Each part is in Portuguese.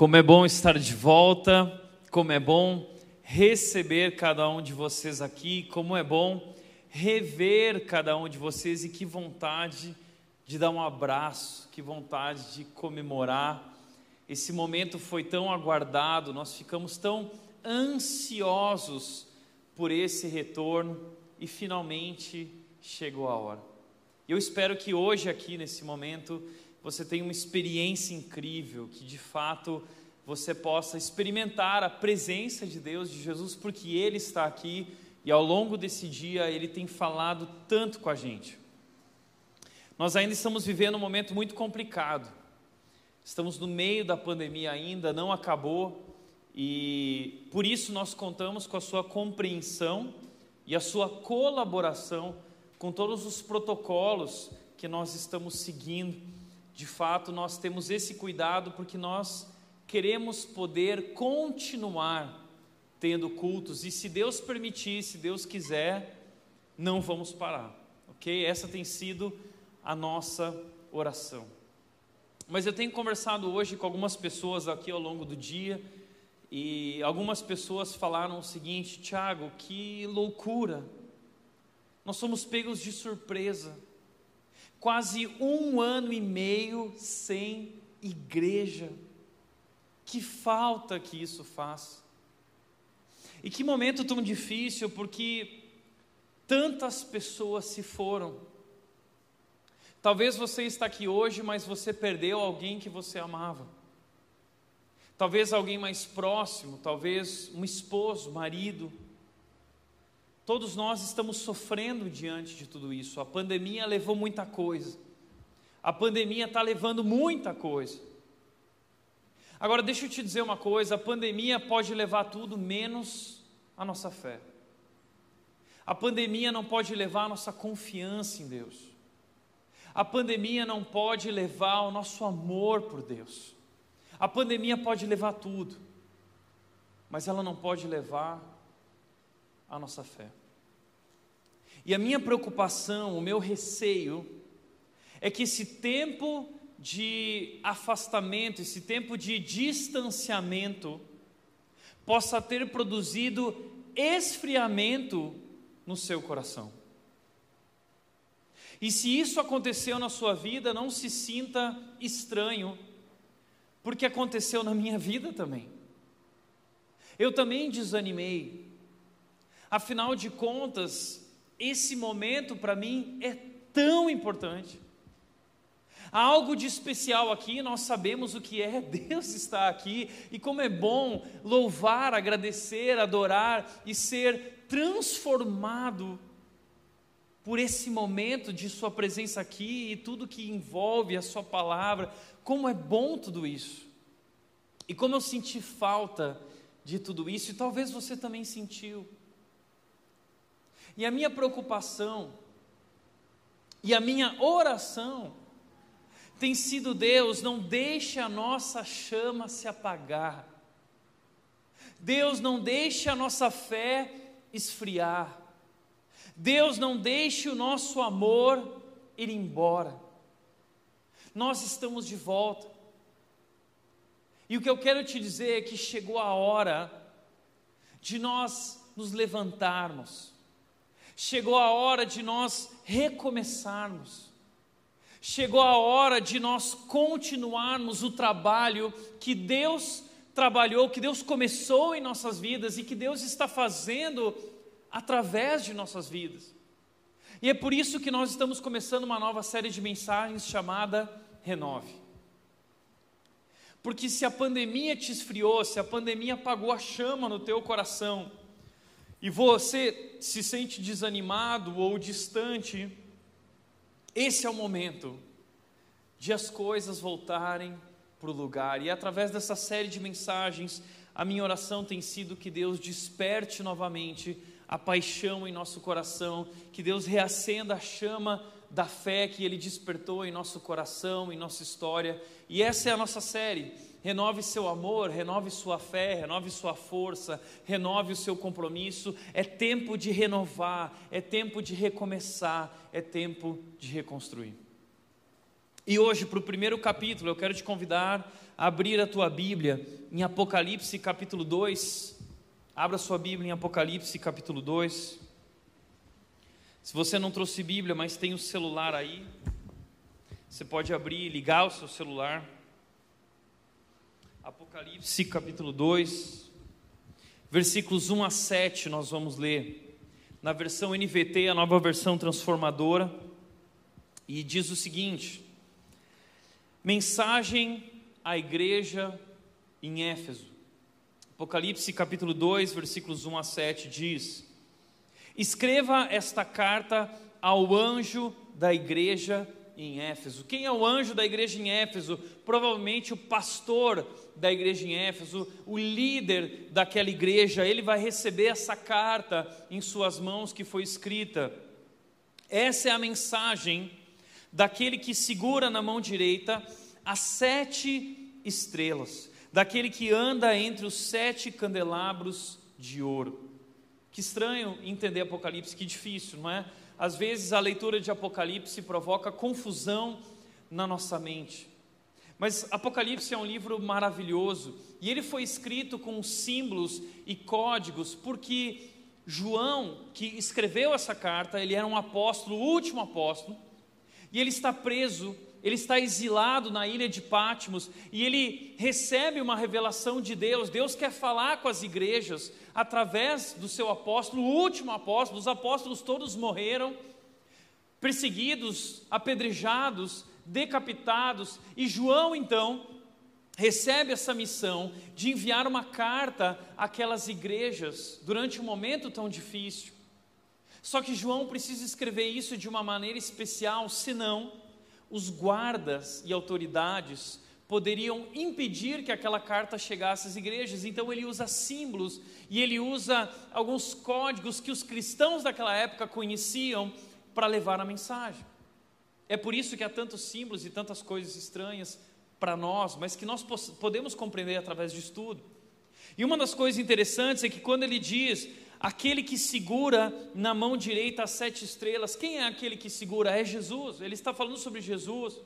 Como é bom estar de volta, como é bom receber cada um de vocês aqui, como é bom rever cada um de vocês e que vontade de dar um abraço, que vontade de comemorar. Esse momento foi tão aguardado, nós ficamos tão ansiosos por esse retorno e finalmente chegou a hora. Eu espero que hoje, aqui nesse momento, você tenha uma experiência incrível, que de fato você possa experimentar a presença de Deus, de Jesus, porque Ele está aqui e ao longo desse dia Ele tem falado tanto com a gente. Nós ainda estamos vivendo um momento muito complicado, estamos no meio da pandemia ainda, não acabou, e por isso nós contamos com a sua compreensão e a sua colaboração com todos os protocolos que nós estamos seguindo de fato, nós temos esse cuidado porque nós queremos poder continuar tendo cultos e se Deus permitir, se Deus quiser, não vamos parar, ok? Essa tem sido a nossa oração. Mas eu tenho conversado hoje com algumas pessoas aqui ao longo do dia e algumas pessoas falaram o seguinte: Tiago, que loucura! Nós somos pegos de surpresa quase um ano e meio sem igreja. Que falta que isso faz. E que momento tão difícil, porque tantas pessoas se foram. Talvez você está aqui hoje, mas você perdeu alguém que você amava. Talvez alguém mais próximo, talvez um esposo, marido, Todos nós estamos sofrendo diante de tudo isso. A pandemia levou muita coisa. A pandemia está levando muita coisa. Agora, deixa eu te dizer uma coisa: a pandemia pode levar tudo menos a nossa fé. A pandemia não pode levar a nossa confiança em Deus. A pandemia não pode levar o nosso amor por Deus. A pandemia pode levar tudo, mas ela não pode levar a nossa fé. E a minha preocupação, o meu receio, é que esse tempo de afastamento, esse tempo de distanciamento, possa ter produzido esfriamento no seu coração. E se isso aconteceu na sua vida, não se sinta estranho, porque aconteceu na minha vida também. Eu também desanimei. Afinal de contas, esse momento para mim é tão importante. Há algo de especial aqui, nós sabemos o que é, Deus está aqui e como é bom louvar, agradecer, adorar e ser transformado por esse momento de Sua presença aqui e tudo que envolve a Sua palavra. Como é bom tudo isso. E como eu senti falta de tudo isso, e talvez você também sentiu. E a minha preocupação e a minha oração tem sido: Deus, não deixe a nossa chama se apagar. Deus, não deixe a nossa fé esfriar. Deus, não deixe o nosso amor ir embora. Nós estamos de volta. E o que eu quero te dizer é que chegou a hora de nós nos levantarmos Chegou a hora de nós recomeçarmos. Chegou a hora de nós continuarmos o trabalho que Deus trabalhou, que Deus começou em nossas vidas e que Deus está fazendo através de nossas vidas. E é por isso que nós estamos começando uma nova série de mensagens chamada Renove. Porque se a pandemia te esfriou, se a pandemia apagou a chama no teu coração, e você se sente desanimado ou distante, esse é o momento de as coisas voltarem para o lugar. E através dessa série de mensagens, a minha oração tem sido que Deus desperte novamente a paixão em nosso coração, que Deus reacenda a chama da fé que Ele despertou em nosso coração, em nossa história. E essa é a nossa série renove seu amor, renove sua fé, renove sua força, renove o seu compromisso. É tempo de renovar, é tempo de recomeçar, é tempo de reconstruir. E hoje, para o primeiro capítulo, eu quero te convidar a abrir a tua Bíblia em Apocalipse capítulo 2. Abra sua Bíblia em Apocalipse capítulo 2. Se você não trouxe Bíblia, mas tem o celular aí, você pode abrir e ligar o seu celular. Apocalipse capítulo 2, versículos 1 a 7, nós vamos ler. Na versão NVT, a nova versão transformadora, e diz o seguinte: Mensagem à igreja em Éfeso. Apocalipse capítulo 2, versículos 1 a 7 diz: Escreva esta carta ao anjo da igreja em Éfeso. Quem é o anjo da igreja em Éfeso? Provavelmente o pastor da igreja em Éfeso, o líder daquela igreja. Ele vai receber essa carta em suas mãos que foi escrita. Essa é a mensagem daquele que segura na mão direita as sete estrelas, daquele que anda entre os sete candelabros de ouro. Que estranho entender Apocalipse, que difícil, não é? Às vezes a leitura de Apocalipse provoca confusão na nossa mente. Mas Apocalipse é um livro maravilhoso e ele foi escrito com símbolos e códigos porque João, que escreveu essa carta, ele era um apóstolo, o último apóstolo, e ele está preso ele está exilado na ilha de Patmos e ele recebe uma revelação de Deus. Deus quer falar com as igrejas através do seu apóstolo, o último apóstolo. Os apóstolos todos morreram, perseguidos, apedrejados, decapitados, e João então recebe essa missão de enviar uma carta àquelas igrejas durante um momento tão difícil. Só que João precisa escrever isso de uma maneira especial, senão os guardas e autoridades poderiam impedir que aquela carta chegasse às igrejas. Então ele usa símbolos e ele usa alguns códigos que os cristãos daquela época conheciam para levar a mensagem. É por isso que há tantos símbolos e tantas coisas estranhas para nós, mas que nós podemos compreender através de estudo. E uma das coisas interessantes é que quando ele diz aquele que segura na mão direita as sete estrelas. Quem é aquele que segura? É Jesus. Ele está falando sobre Jesus.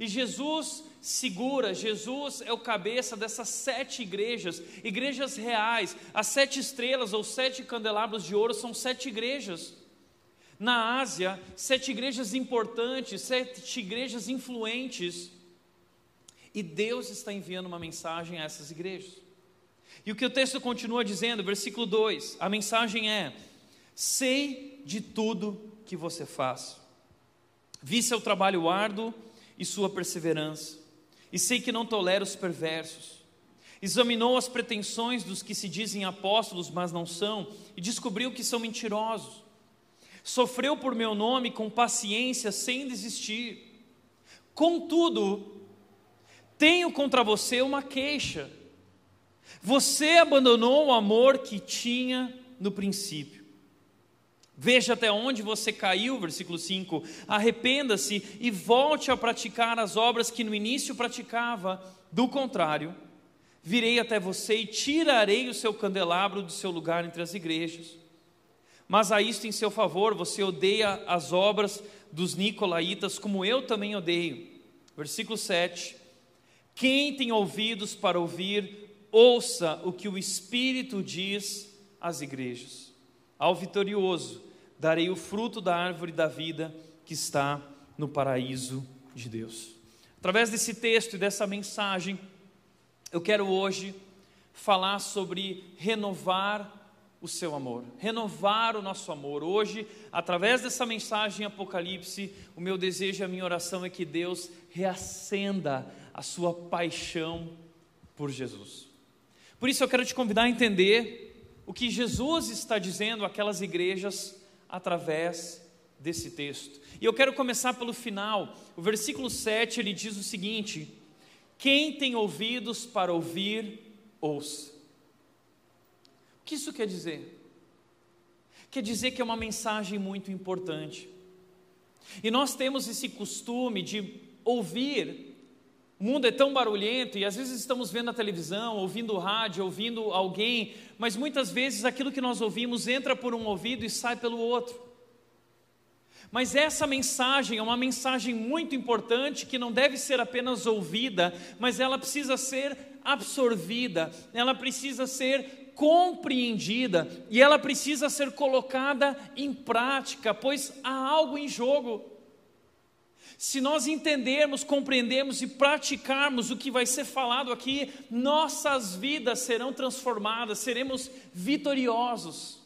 E Jesus segura, Jesus é o cabeça dessas sete igrejas, igrejas reais. As sete estrelas ou sete candelabros de ouro são sete igrejas. Na Ásia, sete igrejas importantes, sete igrejas influentes. E Deus está enviando uma mensagem a essas igrejas. E o que o texto continua dizendo, versículo 2, a mensagem é: Sei de tudo que você faz, vi seu trabalho árduo e sua perseverança, e sei que não tolera os perversos. Examinou as pretensões dos que se dizem apóstolos, mas não são, e descobriu que são mentirosos. Sofreu por meu nome com paciência, sem desistir. Contudo, tenho contra você uma queixa você abandonou o amor que tinha no princípio. Veja até onde você caiu, versículo 5. Arrependa-se e volte a praticar as obras que no início praticava. Do contrário, virei até você e tirarei o seu candelabro do seu lugar entre as igrejas. Mas a isto em seu favor, você odeia as obras dos nicolaítas, como eu também odeio. Versículo 7. Quem tem ouvidos para ouvir, ouça o que o Espírito diz às igrejas. Ao vitorioso darei o fruto da árvore da vida que está no paraíso de Deus. Através desse texto e dessa mensagem, eu quero hoje falar sobre renovar o seu amor, renovar o nosso amor. Hoje, através dessa mensagem em Apocalipse, o meu desejo e a minha oração é que Deus reacenda a sua paixão por Jesus. Por isso eu quero te convidar a entender o que Jesus está dizendo àquelas igrejas através desse texto. E eu quero começar pelo final. O versículo 7 ele diz o seguinte: Quem tem ouvidos para ouvir, ouça. O que isso quer dizer? Quer dizer que é uma mensagem muito importante. E nós temos esse costume de ouvir o mundo é tão barulhento e às vezes estamos vendo a televisão, ouvindo rádio, ouvindo alguém, mas muitas vezes aquilo que nós ouvimos entra por um ouvido e sai pelo outro. Mas essa mensagem é uma mensagem muito importante que não deve ser apenas ouvida, mas ela precisa ser absorvida, ela precisa ser compreendida e ela precisa ser colocada em prática, pois há algo em jogo. Se nós entendermos, compreendermos e praticarmos o que vai ser falado aqui, nossas vidas serão transformadas, seremos vitoriosos.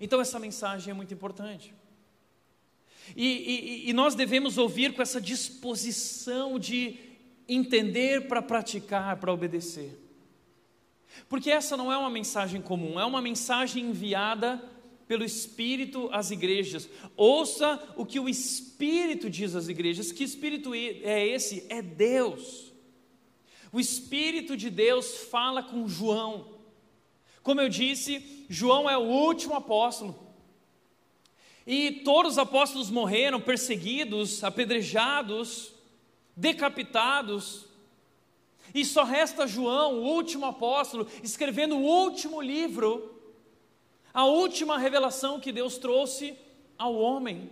Então, essa mensagem é muito importante. E, e, e nós devemos ouvir com essa disposição de entender para praticar, para obedecer. Porque essa não é uma mensagem comum, é uma mensagem enviada pelo Espírito às igrejas. Ouça o que o Espírito diz às igrejas. Que Espírito é esse? É Deus. O Espírito de Deus fala com João. Como eu disse, João é o último apóstolo. E todos os apóstolos morreram perseguidos, apedrejados, decapitados. E só resta João, o último apóstolo, escrevendo o último livro a última revelação que Deus trouxe ao homem.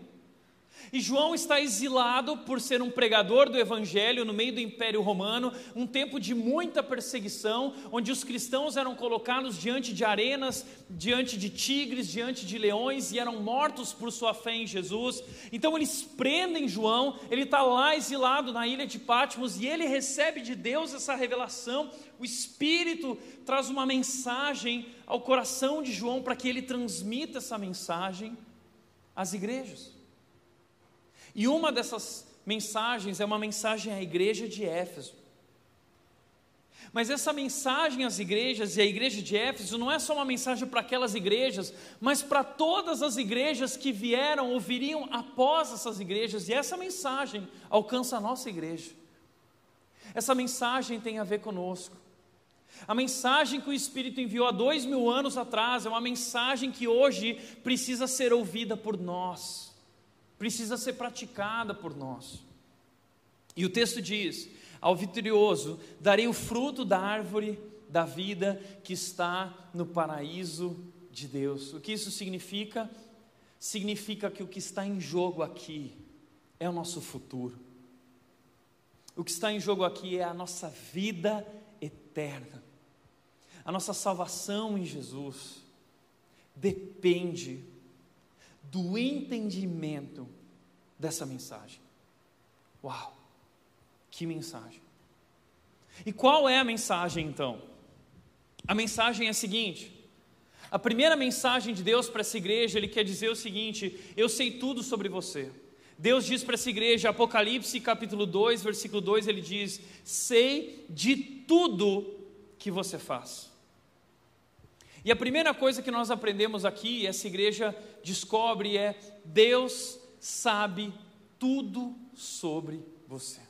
E João está exilado por ser um pregador do Evangelho no meio do Império Romano, um tempo de muita perseguição, onde os cristãos eram colocados diante de arenas, diante de tigres, diante de leões e eram mortos por sua fé em Jesus. Então eles prendem João, ele está lá exilado na ilha de Patmos e ele recebe de Deus essa revelação. O Espírito traz uma mensagem ao coração de João para que ele transmita essa mensagem às igrejas. E uma dessas mensagens é uma mensagem à igreja de Éfeso. Mas essa mensagem às igrejas e à igreja de Éfeso não é só uma mensagem para aquelas igrejas, mas para todas as igrejas que vieram ou viriam após essas igrejas, e essa mensagem alcança a nossa igreja. Essa mensagem tem a ver conosco. A mensagem que o Espírito enviou há dois mil anos atrás é uma mensagem que hoje precisa ser ouvida por nós precisa ser praticada por nós. E o texto diz: Ao vitorioso darei o fruto da árvore da vida que está no paraíso de Deus. O que isso significa? Significa que o que está em jogo aqui é o nosso futuro. O que está em jogo aqui é a nossa vida eterna. A nossa salvação em Jesus depende do entendimento dessa mensagem. Uau! Que mensagem! E qual é a mensagem então? A mensagem é a seguinte: a primeira mensagem de Deus para essa igreja, ele quer dizer o seguinte: eu sei tudo sobre você. Deus diz para essa igreja, Apocalipse capítulo 2, versículo 2, ele diz: sei de tudo que você faz. E a primeira coisa que nós aprendemos aqui, essa igreja descobre, é: Deus sabe tudo sobre você.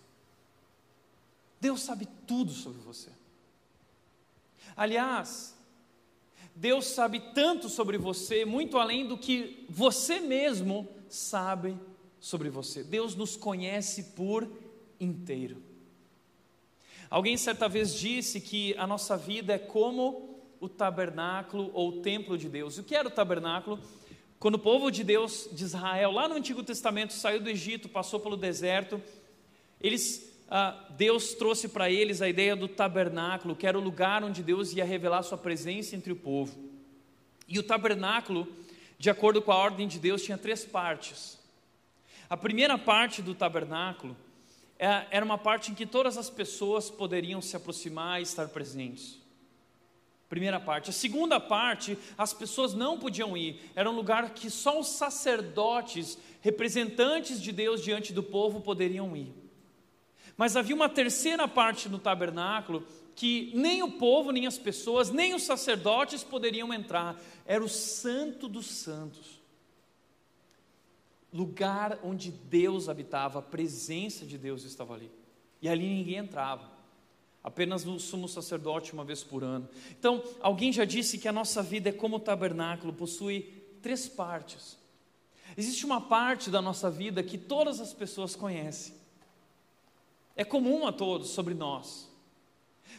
Deus sabe tudo sobre você. Aliás, Deus sabe tanto sobre você, muito além do que você mesmo sabe sobre você. Deus nos conhece por inteiro. Alguém certa vez disse que a nossa vida é como o tabernáculo ou o templo de Deus. O que era o tabernáculo? Quando o povo de Deus, de Israel, lá no Antigo Testamento, saiu do Egito, passou pelo deserto, eles, ah, Deus trouxe para eles a ideia do tabernáculo, que era o lugar onde Deus ia revelar sua presença entre o povo. E o tabernáculo, de acordo com a ordem de Deus, tinha três partes. A primeira parte do tabernáculo é, era uma parte em que todas as pessoas poderiam se aproximar e estar presentes. Primeira parte. A segunda parte, as pessoas não podiam ir. Era um lugar que só os sacerdotes, representantes de Deus diante do povo, poderiam ir. Mas havia uma terceira parte no tabernáculo que nem o povo, nem as pessoas, nem os sacerdotes poderiam entrar. Era o Santo dos Santos. Lugar onde Deus habitava, a presença de Deus estava ali. E ali ninguém entrava. Apenas no sumo sacerdote uma vez por ano. Então, alguém já disse que a nossa vida é como o tabernáculo, possui três partes. Existe uma parte da nossa vida que todas as pessoas conhecem. É comum a todos sobre nós.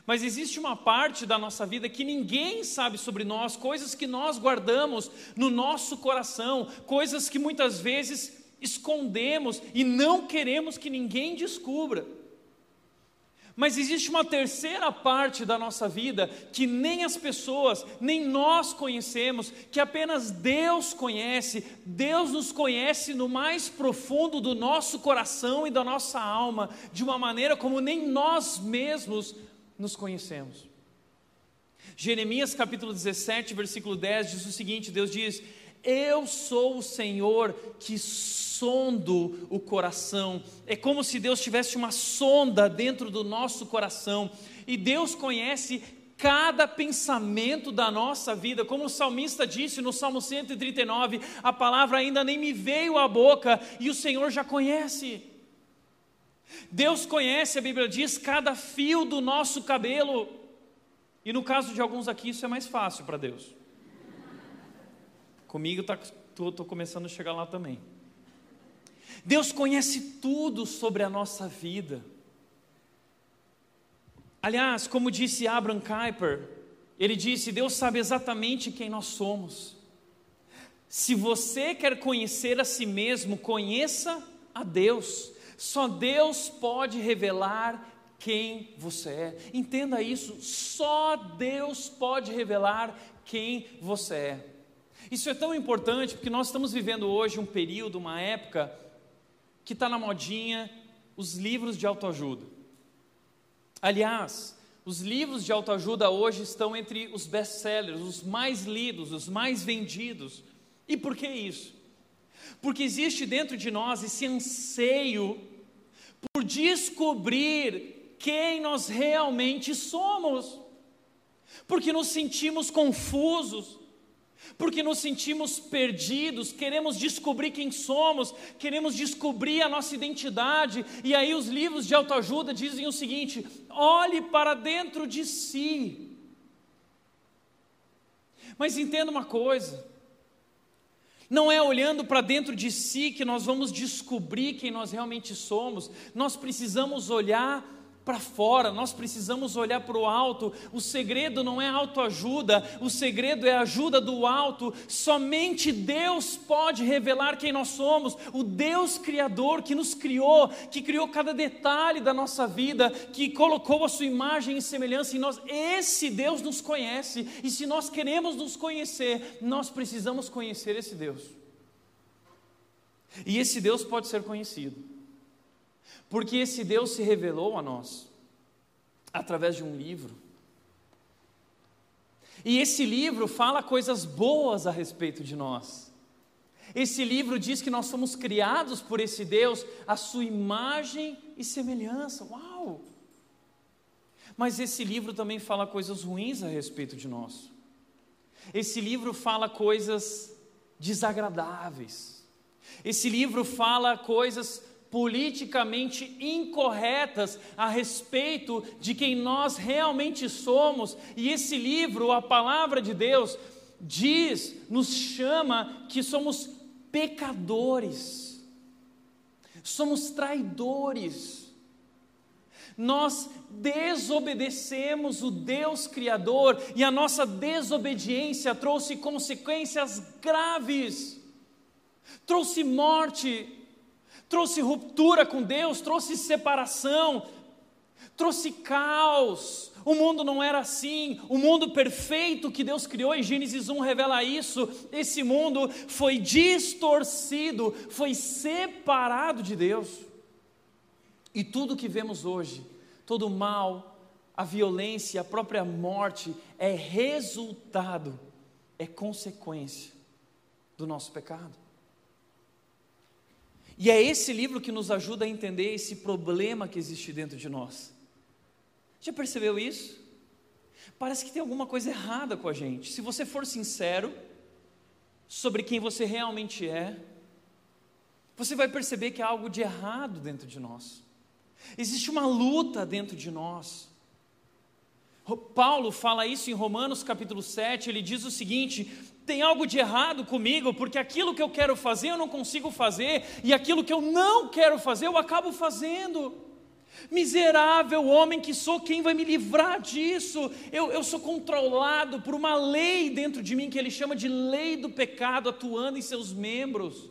Mas existe uma parte da nossa vida que ninguém sabe sobre nós, coisas que nós guardamos no nosso coração, coisas que muitas vezes escondemos e não queremos que ninguém descubra. Mas existe uma terceira parte da nossa vida que nem as pessoas, nem nós conhecemos, que apenas Deus conhece. Deus nos conhece no mais profundo do nosso coração e da nossa alma, de uma maneira como nem nós mesmos nos conhecemos. Jeremias capítulo 17, versículo 10 diz o seguinte: Deus diz: Eu sou o Senhor que sondo o coração. É como se Deus tivesse uma sonda dentro do nosso coração, e Deus conhece cada pensamento da nossa vida, como o salmista disse no Salmo 139, a palavra ainda nem me veio à boca e o Senhor já conhece. Deus conhece, a Bíblia diz, cada fio do nosso cabelo. E no caso de alguns aqui, isso é mais fácil para Deus. Comigo tá, começando a chegar lá também. Deus conhece tudo sobre a nossa vida. Aliás, como disse Abraham Kuyper, ele disse: Deus sabe exatamente quem nós somos. Se você quer conhecer a si mesmo, conheça a Deus. Só Deus pode revelar quem você é. Entenda isso, só Deus pode revelar quem você é. Isso é tão importante porque nós estamos vivendo hoje um período, uma época que está na modinha os livros de autoajuda. Aliás, os livros de autoajuda hoje estão entre os best-sellers, os mais lidos, os mais vendidos. E por que isso? Porque existe dentro de nós esse anseio por descobrir quem nós realmente somos. Porque nos sentimos confusos, porque nos sentimos perdidos, queremos descobrir quem somos, queremos descobrir a nossa identidade, e aí os livros de autoajuda dizem o seguinte: olhe para dentro de si. Mas entenda uma coisa, não é olhando para dentro de si que nós vamos descobrir quem nós realmente somos, nós precisamos olhar para fora, nós precisamos olhar para o alto. O segredo não é autoajuda, o segredo é a ajuda do alto. Somente Deus pode revelar quem nós somos. O Deus Criador que nos criou, que criou cada detalhe da nossa vida, que colocou a sua imagem e semelhança em nós. Esse Deus nos conhece, e se nós queremos nos conhecer, nós precisamos conhecer esse Deus. E esse Deus pode ser conhecido porque esse Deus se revelou a nós através de um livro. E esse livro fala coisas boas a respeito de nós. Esse livro diz que nós somos criados por esse Deus, a sua imagem e semelhança. Uau! Mas esse livro também fala coisas ruins a respeito de nós. Esse livro fala coisas desagradáveis. Esse livro fala coisas politicamente incorretas a respeito de quem nós realmente somos, e esse livro, a palavra de Deus, diz, nos chama que somos pecadores, somos traidores. Nós desobedecemos o Deus Criador e a nossa desobediência trouxe consequências graves, trouxe morte, trouxe ruptura com Deus, trouxe separação, trouxe caos. O mundo não era assim, o mundo perfeito que Deus criou, em Gênesis 1 revela isso. Esse mundo foi distorcido, foi separado de Deus. E tudo que vemos hoje, todo o mal, a violência, a própria morte, é resultado, é consequência do nosso pecado. E é esse livro que nos ajuda a entender esse problema que existe dentro de nós. Já percebeu isso? Parece que tem alguma coisa errada com a gente. Se você for sincero sobre quem você realmente é, você vai perceber que há algo de errado dentro de nós. Existe uma luta dentro de nós. Paulo fala isso em Romanos capítulo 7, ele diz o seguinte: tem algo de errado comigo, porque aquilo que eu quero fazer eu não consigo fazer, e aquilo que eu não quero fazer eu acabo fazendo. Miserável homem que sou, quem vai me livrar disso? Eu, eu sou controlado por uma lei dentro de mim que ele chama de lei do pecado atuando em seus membros.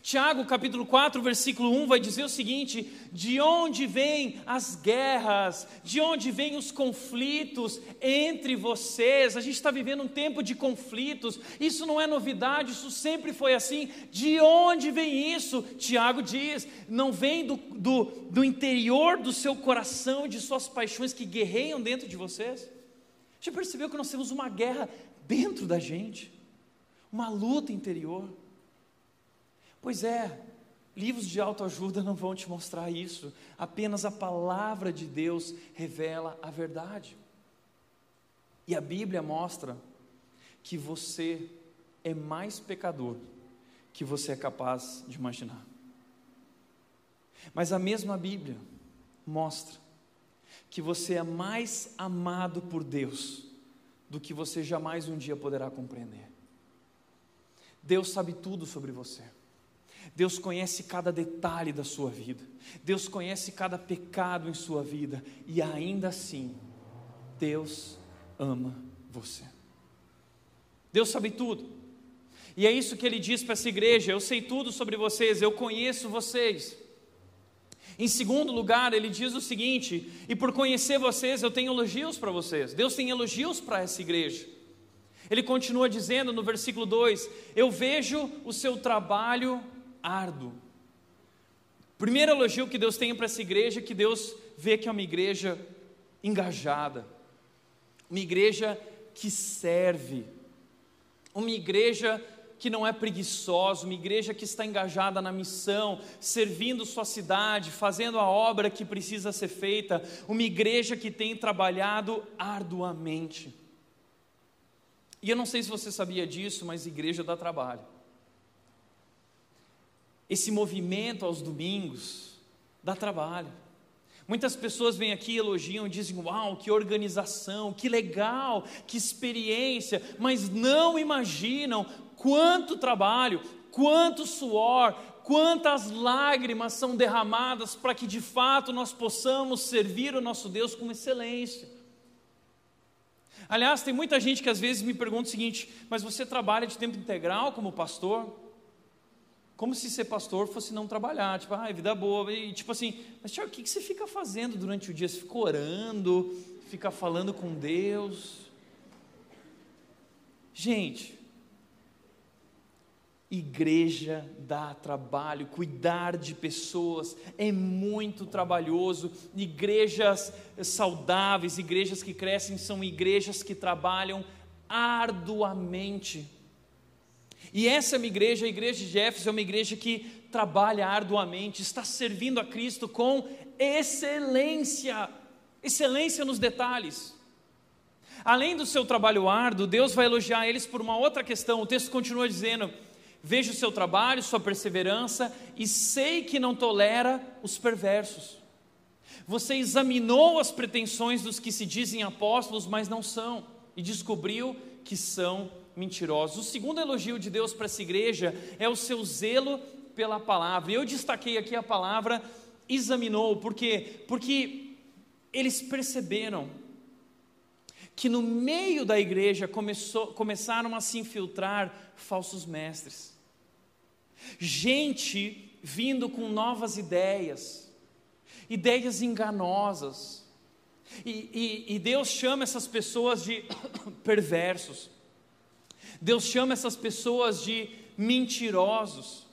Tiago, capítulo 4, versículo 1 vai dizer o seguinte: de onde vêm as guerras, de onde vêm os conflitos entre vocês? A gente está vivendo um tempo de conflitos, isso não é novidade, isso sempre foi assim. De onde vem isso? Tiago diz: não vem do, do, do interior do seu coração, de suas paixões que guerreiam dentro de vocês? Já percebeu que nós temos uma guerra dentro da gente, uma luta interior? Pois é, livros de autoajuda não vão te mostrar isso, apenas a palavra de Deus revela a verdade. E a Bíblia mostra que você é mais pecador que você é capaz de imaginar. Mas a mesma Bíblia mostra que você é mais amado por Deus do que você jamais um dia poderá compreender. Deus sabe tudo sobre você. Deus conhece cada detalhe da sua vida, Deus conhece cada pecado em sua vida, e ainda assim, Deus ama você. Deus sabe tudo, e é isso que ele diz para essa igreja: eu sei tudo sobre vocês, eu conheço vocês. Em segundo lugar, ele diz o seguinte: e por conhecer vocês, eu tenho elogios para vocês. Deus tem elogios para essa igreja. Ele continua dizendo no versículo 2: Eu vejo o seu trabalho árduo. Primeiro elogio que Deus tem para essa igreja é que Deus vê que é uma igreja engajada, uma igreja que serve, uma igreja que não é preguiçosa, uma igreja que está engajada na missão, servindo sua cidade, fazendo a obra que precisa ser feita, uma igreja que tem trabalhado arduamente. E eu não sei se você sabia disso, mas igreja dá trabalho esse movimento aos domingos dá trabalho. Muitas pessoas vêm aqui, elogiam, dizem: Uau, que organização, que legal, que experiência, mas não imaginam quanto trabalho, quanto suor, quantas lágrimas são derramadas para que de fato nós possamos servir o nosso Deus com excelência. Aliás, tem muita gente que às vezes me pergunta o seguinte: Mas você trabalha de tempo integral como pastor? Como se ser pastor fosse não trabalhar, tipo, ah, vida boa, e tipo assim, mas Tiago, o que, que você fica fazendo durante o dia? Você fica orando, fica falando com Deus? Gente, igreja dá trabalho, cuidar de pessoas é muito trabalhoso. Igrejas saudáveis, igrejas que crescem, são igrejas que trabalham arduamente e essa é uma igreja, a igreja de Éfeso, é uma igreja que trabalha arduamente, está servindo a Cristo com excelência, excelência nos detalhes. Além do seu trabalho árduo, Deus vai elogiar eles por uma outra questão. O texto continua dizendo: Vejo o seu trabalho, sua perseverança, e sei que não tolera os perversos. Você examinou as pretensões dos que se dizem apóstolos, mas não são, e descobriu que são mentirosos. O segundo elogio de Deus para essa igreja é o seu zelo pela palavra. Eu destaquei aqui a palavra examinou, por quê? Porque eles perceberam que no meio da igreja começou, começaram a se infiltrar falsos mestres, gente vindo com novas ideias, ideias enganosas, e, e, e Deus chama essas pessoas de perversos. Deus chama essas pessoas de mentirosos.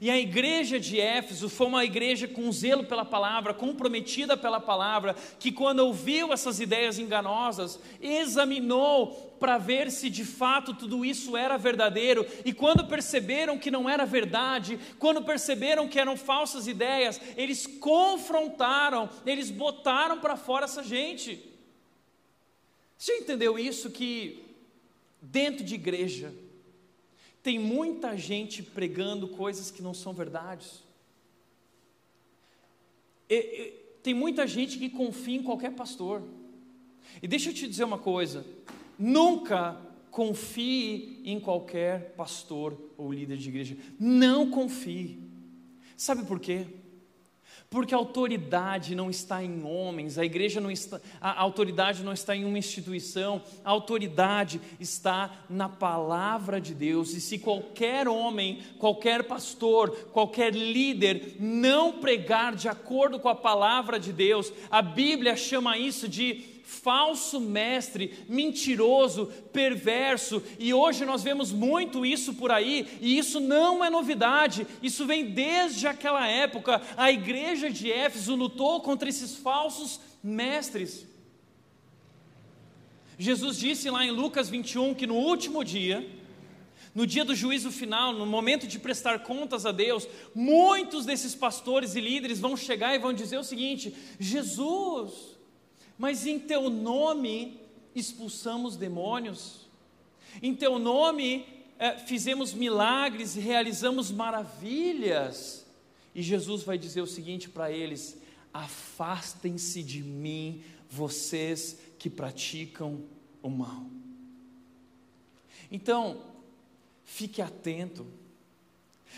E a igreja de Éfeso foi uma igreja com zelo pela palavra, comprometida pela palavra, que quando ouviu essas ideias enganosas, examinou para ver se de fato tudo isso era verdadeiro, e quando perceberam que não era verdade, quando perceberam que eram falsas ideias, eles confrontaram, eles botaram para fora essa gente. Você entendeu isso? Que dentro de igreja, tem muita gente pregando coisas que não são verdades. E, e, tem muita gente que confia em qualquer pastor. E deixa eu te dizer uma coisa: nunca confie em qualquer pastor ou líder de igreja. Não confie. Sabe por quê? Porque a autoridade não está em homens, a igreja não está, a autoridade não está em uma instituição, a autoridade está na palavra de Deus. E se qualquer homem, qualquer pastor, qualquer líder não pregar de acordo com a palavra de Deus, a Bíblia chama isso de falso mestre, mentiroso, perverso, e hoje nós vemos muito isso por aí, e isso não é novidade, isso vem desde aquela época. A igreja de Éfeso lutou contra esses falsos mestres. Jesus disse lá em Lucas 21 que no último dia, no dia do juízo final, no momento de prestar contas a Deus, muitos desses pastores e líderes vão chegar e vão dizer o seguinte: Jesus, mas em teu nome expulsamos demônios, em teu nome é, fizemos milagres e realizamos maravilhas. E Jesus vai dizer o seguinte para eles: afastem-se de mim, vocês que praticam o mal. Então, fique atento.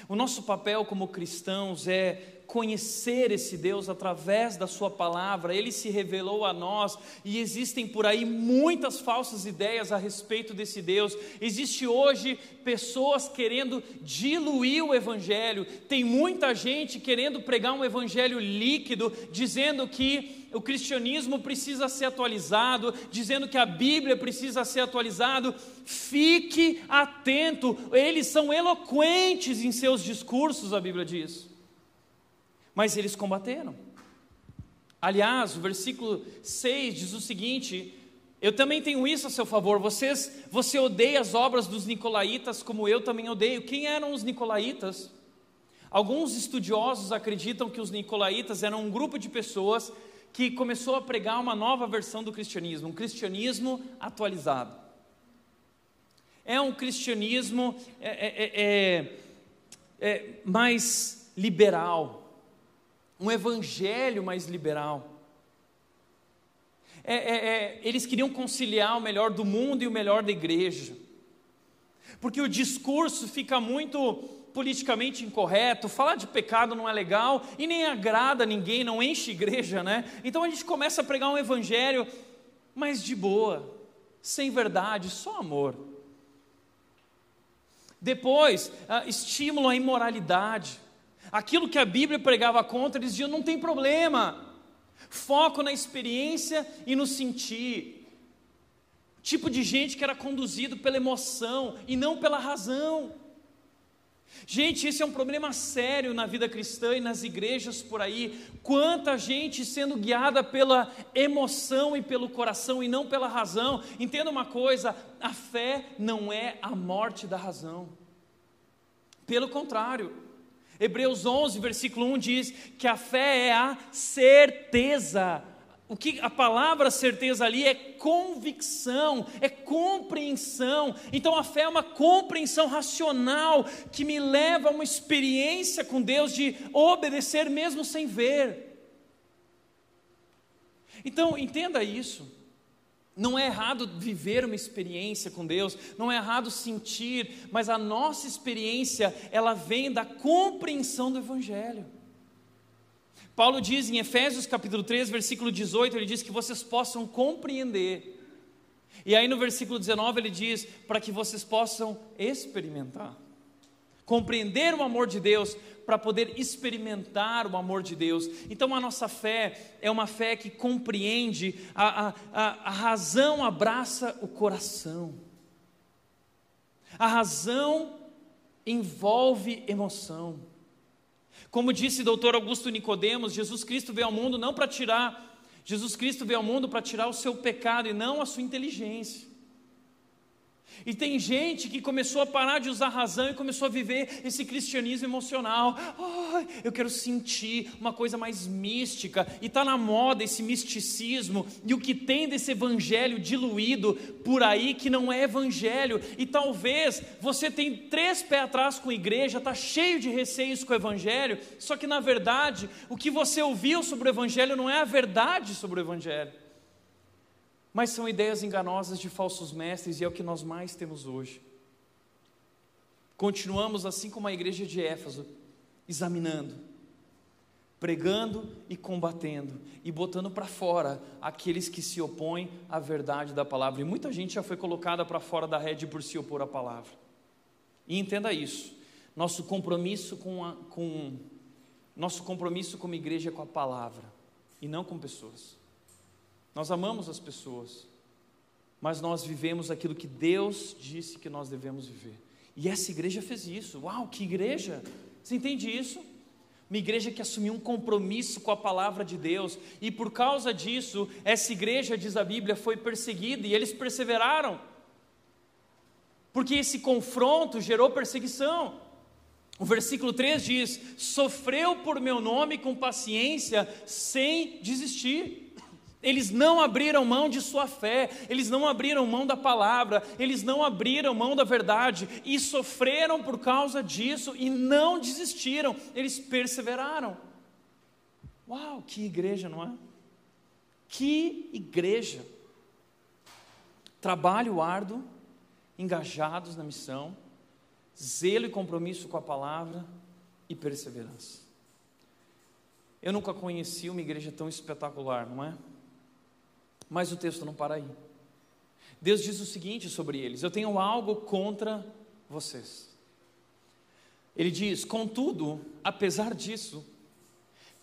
O nosso papel como cristãos é conhecer esse Deus através da Sua palavra, Ele se revelou a nós e existem por aí muitas falsas ideias a respeito desse Deus. Existe hoje pessoas querendo diluir o Evangelho, tem muita gente querendo pregar um Evangelho líquido, dizendo que o cristianismo precisa ser atualizado, dizendo que a Bíblia precisa ser atualizado. Fique atento, eles são eloquentes em seus discursos, a Bíblia diz mas eles combateram. Aliás, o versículo 6 diz o seguinte: Eu também tenho isso a seu favor. Vocês, você odeia as obras dos nicolaítas como eu também odeio. Quem eram os nicolaítas? Alguns estudiosos acreditam que os nicolaítas eram um grupo de pessoas que começou a pregar uma nova versão do cristianismo, um cristianismo atualizado. É um cristianismo é, é, é, é, é mais liberal, um evangelho mais liberal. É, é, é, eles queriam conciliar o melhor do mundo e o melhor da igreja, porque o discurso fica muito politicamente incorreto, falar de pecado não é legal e nem agrada ninguém, não enche igreja, né? Então a gente começa a pregar um evangelho, mas de boa, sem verdade, só amor. Depois, ah, estímulo à imoralidade. Aquilo que a Bíblia pregava contra, eles diziam: não tem problema, foco na experiência e no sentir. Tipo de gente que era conduzido pela emoção e não pela razão. Gente, esse é um problema sério na vida cristã e nas igrejas por aí. Quanta gente sendo guiada pela emoção e pelo coração e não pela razão. Entenda uma coisa: a fé não é a morte da razão. Pelo contrário, Hebreus 11, versículo 1 diz que a fé é a certeza. O que a palavra certeza ali é convicção, é compreensão. Então a fé é uma compreensão racional que me leva a uma experiência com Deus de obedecer mesmo sem ver. Então entenda isso. Não é errado viver uma experiência com Deus, não é errado sentir, mas a nossa experiência, ela vem da compreensão do Evangelho. Paulo diz em Efésios capítulo 3, versículo 18, ele diz que vocês possam compreender. E aí no versículo 19 ele diz para que vocês possam experimentar. Compreender o amor de Deus para poder experimentar o amor de Deus. Então a nossa fé é uma fé que compreende, a, a, a, razão abraça o coração, a razão envolve emoção. Como disse doutor Augusto Nicodemos, Jesus Cristo veio ao mundo não para tirar, Jesus Cristo veio ao mundo para tirar o seu pecado e não a sua inteligência. E tem gente que começou a parar de usar razão e começou a viver esse cristianismo emocional. Oh, eu quero sentir uma coisa mais mística. E está na moda esse misticismo. E o que tem desse evangelho diluído por aí que não é evangelho. E talvez você tem três pés atrás com a igreja, está cheio de receios com o evangelho. Só que na verdade, o que você ouviu sobre o evangelho não é a verdade sobre o evangelho mas são ideias enganosas de falsos mestres e é o que nós mais temos hoje. Continuamos assim como a igreja de Éfeso, examinando. pregando e combatendo e botando para fora aqueles que se opõem à verdade da palavra. E muita gente já foi colocada para fora da rede por se opor à palavra. E entenda isso. Nosso compromisso com, a, com nosso compromisso como igreja é com a palavra e não com pessoas. Nós amamos as pessoas, mas nós vivemos aquilo que Deus disse que nós devemos viver. E essa igreja fez isso. Uau, que igreja! Você entende isso? Uma igreja que assumiu um compromisso com a palavra de Deus, e por causa disso, essa igreja, diz a Bíblia, foi perseguida e eles perseveraram, porque esse confronto gerou perseguição. O versículo 3 diz: Sofreu por meu nome com paciência, sem desistir. Eles não abriram mão de sua fé, eles não abriram mão da palavra, eles não abriram mão da verdade e sofreram por causa disso e não desistiram, eles perseveraram. Uau, que igreja, não é? Que igreja! Trabalho árduo, engajados na missão, zelo e compromisso com a palavra e perseverança. Eu nunca conheci uma igreja tão espetacular, não é? Mas o texto não para aí. Deus diz o seguinte sobre eles: Eu tenho algo contra vocês. Ele diz: Contudo, apesar disso,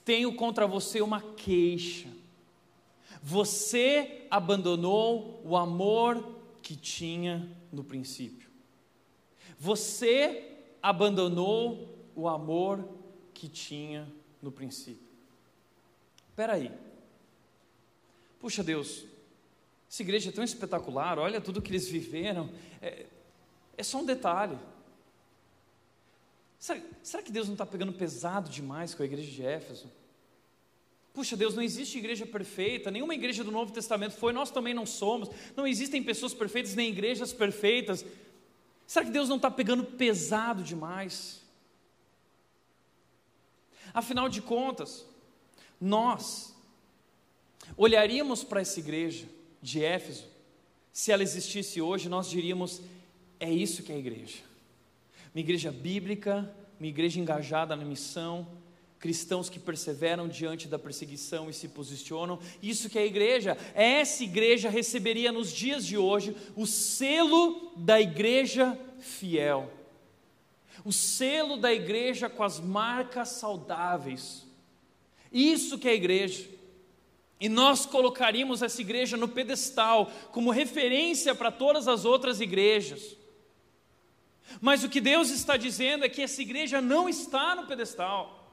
tenho contra você uma queixa. Você abandonou o amor que tinha no princípio. Você abandonou o amor que tinha no princípio. Espera aí. Puxa Deus, essa igreja é tão espetacular, olha tudo que eles viveram. É, é só um detalhe. Será, será que Deus não está pegando pesado demais com a igreja de Éfeso? Puxa Deus, não existe igreja perfeita, nenhuma igreja do Novo Testamento foi, nós também não somos, não existem pessoas perfeitas nem igrejas perfeitas. Será que Deus não está pegando pesado demais? Afinal de contas, nós olharíamos para essa igreja de Éfeso, se ela existisse hoje, nós diríamos: é isso que é a igreja. Uma igreja bíblica, uma igreja engajada na missão, cristãos que perseveram diante da perseguição e se posicionam. Isso que é a igreja. Essa igreja receberia nos dias de hoje o selo da igreja fiel. O selo da igreja com as marcas saudáveis. Isso que é a igreja. E nós colocaríamos essa igreja no pedestal, como referência para todas as outras igrejas. Mas o que Deus está dizendo é que essa igreja não está no pedestal.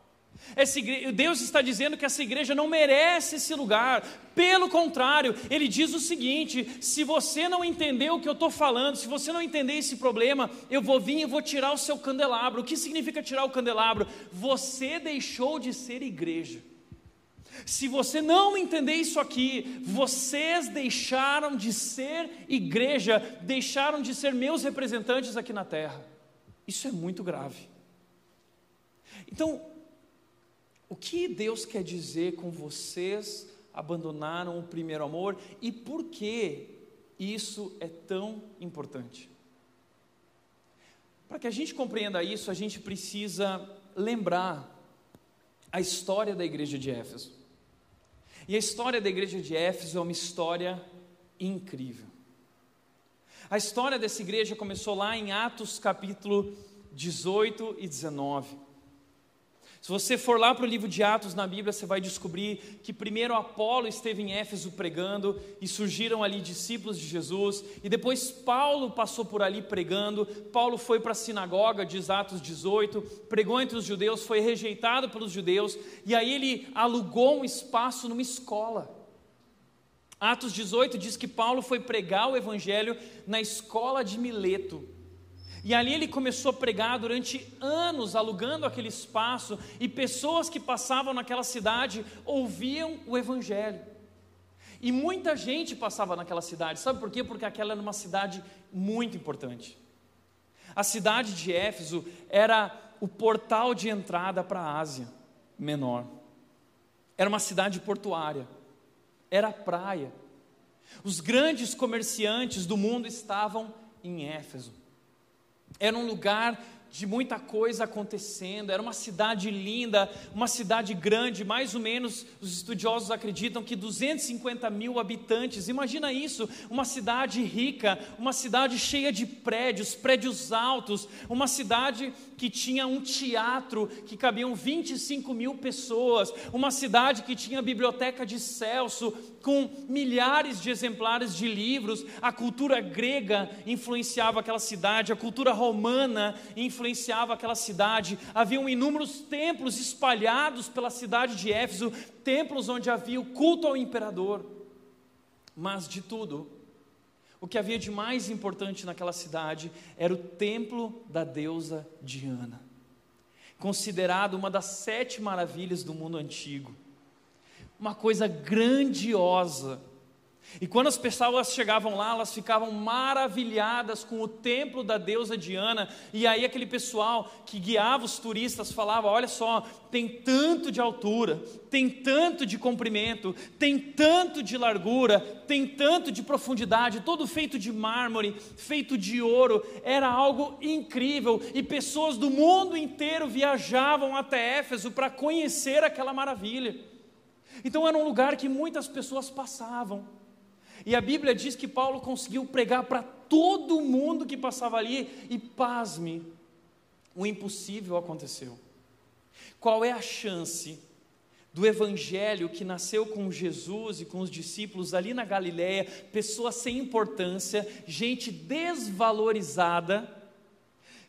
Deus está dizendo que essa igreja não merece esse lugar. Pelo contrário, Ele diz o seguinte: se você não entender o que eu estou falando, se você não entender esse problema, eu vou vir e vou tirar o seu candelabro. O que significa tirar o candelabro? Você deixou de ser igreja. Se você não entender isso aqui, vocês deixaram de ser igreja, deixaram de ser meus representantes aqui na terra. Isso é muito grave. Então, o que Deus quer dizer com vocês abandonaram o primeiro amor e por que isso é tão importante? Para que a gente compreenda isso, a gente precisa lembrar a história da igreja de Éfeso. E a história da igreja de Éfeso é uma história incrível. A história dessa igreja começou lá em Atos capítulo 18 e 19. Se você for lá para o livro de Atos na Bíblia, você vai descobrir que primeiro Apolo esteve em Éfeso pregando e surgiram ali discípulos de Jesus, e depois Paulo passou por ali pregando. Paulo foi para a sinagoga, diz Atos 18, pregou entre os judeus, foi rejeitado pelos judeus, e aí ele alugou um espaço numa escola. Atos 18 diz que Paulo foi pregar o evangelho na escola de Mileto. E ali ele começou a pregar durante anos, alugando aquele espaço, e pessoas que passavam naquela cidade ouviam o Evangelho. E muita gente passava naquela cidade, sabe por quê? Porque aquela era uma cidade muito importante. A cidade de Éfeso era o portal de entrada para a Ásia Menor. Era uma cidade portuária, era praia. Os grandes comerciantes do mundo estavam em Éfeso. Era um lugar de muita coisa acontecendo, era uma cidade linda, uma cidade grande, mais ou menos os estudiosos acreditam que 250 mil habitantes. Imagina isso, uma cidade rica, uma cidade cheia de prédios, prédios altos, uma cidade que tinha um teatro que cabiam 25 mil pessoas, uma cidade que tinha biblioteca de Celso com milhares de exemplares de livros. A cultura grega influenciava aquela cidade, a cultura romana influenciava aquela cidade. Haviam inúmeros templos espalhados pela cidade de Éfeso, templos onde havia o culto ao imperador. Mas de tudo, o que havia de mais importante naquela cidade era o templo da deusa Diana, considerado uma das sete maravilhas do mundo antigo. Uma coisa grandiosa e quando as pessoas chegavam lá, elas ficavam maravilhadas com o templo da deusa Diana. E aí aquele pessoal que guiava os turistas falava: "Olha só, tem tanto de altura, tem tanto de comprimento, tem tanto de largura, tem tanto de profundidade, todo feito de mármore, feito de ouro. Era algo incrível e pessoas do mundo inteiro viajavam até Éfeso para conhecer aquela maravilha. Então era um lugar que muitas pessoas passavam. E a Bíblia diz que Paulo conseguiu pregar para todo mundo que passava ali, e pasme, o impossível aconteceu. Qual é a chance do evangelho que nasceu com Jesus e com os discípulos ali na Galiléia, pessoas sem importância, gente desvalorizada?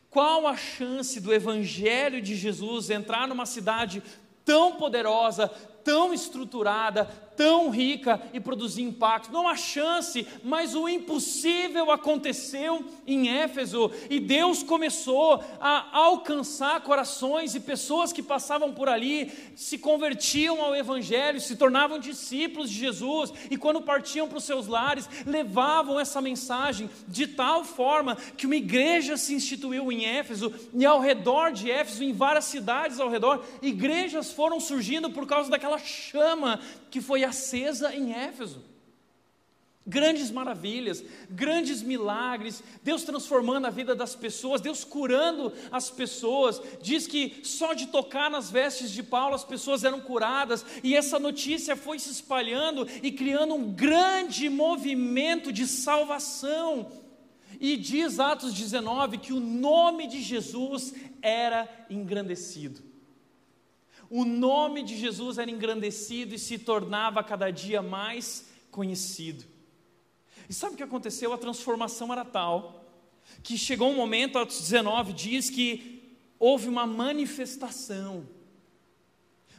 Qual a chance do evangelho de Jesus entrar numa cidade tão poderosa, tão estruturada, tão rica e produzir impacto. Não há chance, mas o impossível aconteceu em Éfeso e Deus começou a alcançar corações e pessoas que passavam por ali se convertiam ao Evangelho, se tornavam discípulos de Jesus e quando partiam para os seus lares levavam essa mensagem de tal forma que uma igreja se instituiu em Éfeso e ao redor de Éfeso, em várias cidades ao redor, igrejas foram surgindo por causa daquela chama que acesa em Éfeso. Grandes maravilhas, grandes milagres, Deus transformando a vida das pessoas, Deus curando as pessoas. Diz que só de tocar nas vestes de Paulo as pessoas eram curadas, e essa notícia foi se espalhando e criando um grande movimento de salvação. E diz Atos 19 que o nome de Jesus era engrandecido o nome de Jesus era engrandecido e se tornava cada dia mais conhecido. E sabe o que aconteceu? A transformação era tal que chegou um momento, Atos 19 diz que houve uma manifestação,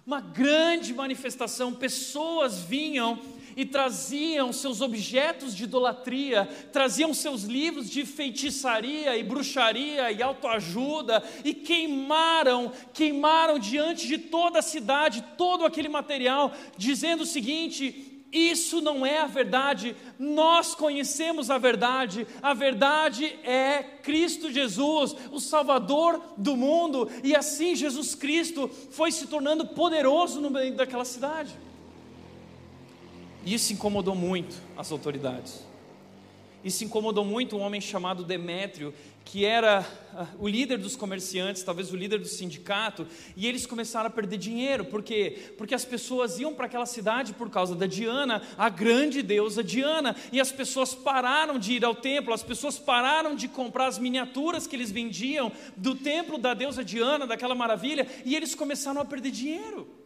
uma grande manifestação, pessoas vinham e traziam seus objetos de idolatria, traziam seus livros de feitiçaria e bruxaria e autoajuda e queimaram, queimaram diante de toda a cidade todo aquele material, dizendo o seguinte: isso não é a verdade, nós conhecemos a verdade, a verdade é Cristo Jesus, o Salvador do mundo, e assim Jesus Cristo foi se tornando poderoso no meio daquela cidade. Isso incomodou muito as autoridades. Isso incomodou muito um homem chamado Demétrio, que era ah, o líder dos comerciantes, talvez o líder do sindicato, e eles começaram a perder dinheiro, por quê? Porque as pessoas iam para aquela cidade por causa da Diana, a grande deusa Diana, e as pessoas pararam de ir ao templo, as pessoas pararam de comprar as miniaturas que eles vendiam do templo da deusa Diana, daquela maravilha, e eles começaram a perder dinheiro.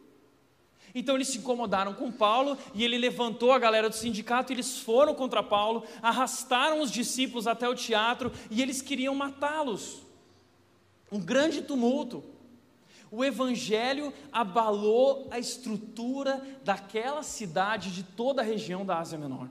Então eles se incomodaram com Paulo e ele levantou a galera do sindicato, eles foram contra Paulo, arrastaram os discípulos até o teatro e eles queriam matá-los. Um grande tumulto. O evangelho abalou a estrutura daquela cidade, de toda a região da Ásia Menor.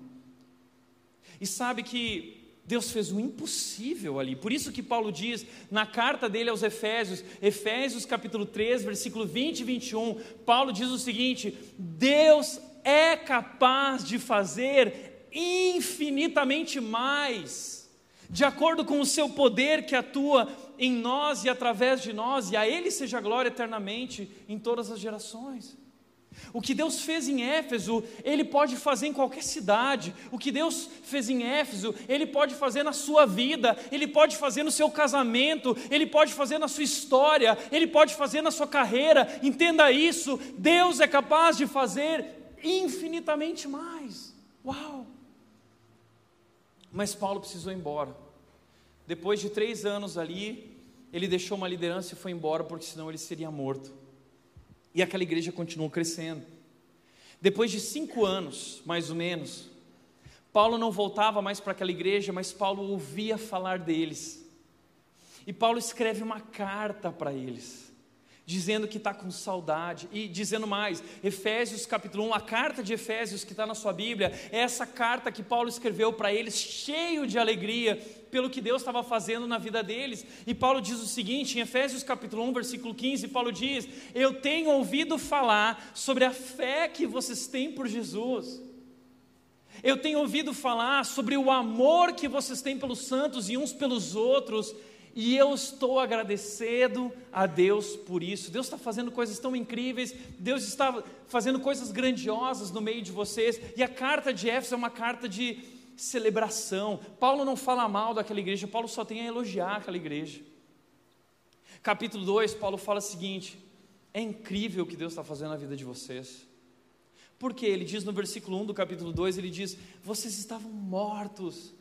E sabe que Deus fez o impossível ali. Por isso que Paulo diz na carta dele aos Efésios, Efésios capítulo 3, versículo 20 e 21, Paulo diz o seguinte: Deus é capaz de fazer infinitamente mais, de acordo com o seu poder que atua em nós e através de nós, e a Ele seja glória eternamente em todas as gerações. O que Deus fez em Éfeso, Ele pode fazer em qualquer cidade. O que Deus fez em Éfeso, Ele pode fazer na sua vida, Ele pode fazer no seu casamento, Ele pode fazer na sua história, Ele pode fazer na sua carreira. Entenda isso: Deus é capaz de fazer infinitamente mais. Uau! Mas Paulo precisou ir embora. Depois de três anos ali, ele deixou uma liderança e foi embora, porque senão ele seria morto. E aquela igreja continuou crescendo. Depois de cinco anos, mais ou menos, Paulo não voltava mais para aquela igreja, mas Paulo ouvia falar deles. E Paulo escreve uma carta para eles, dizendo que está com saudade, e dizendo mais, Efésios capítulo 1, a carta de Efésios que está na sua Bíblia, é essa carta que Paulo escreveu para eles, cheio de alegria, pelo que Deus estava fazendo na vida deles. E Paulo diz o seguinte, em Efésios capítulo 1, versículo 15, Paulo diz: Eu tenho ouvido falar sobre a fé que vocês têm por Jesus. Eu tenho ouvido falar sobre o amor que vocês têm pelos santos e uns pelos outros, e eu estou agradecido a Deus por isso. Deus está fazendo coisas tão incríveis, Deus está fazendo coisas grandiosas no meio de vocês, e a carta de Éfeso é uma carta de celebração. Paulo não fala mal daquela igreja, Paulo só tem a elogiar aquela igreja. Capítulo 2, Paulo fala o seguinte: é incrível o que Deus está fazendo na vida de vocês. Porque ele diz no versículo 1 do capítulo 2: ele diz, vocês estavam mortos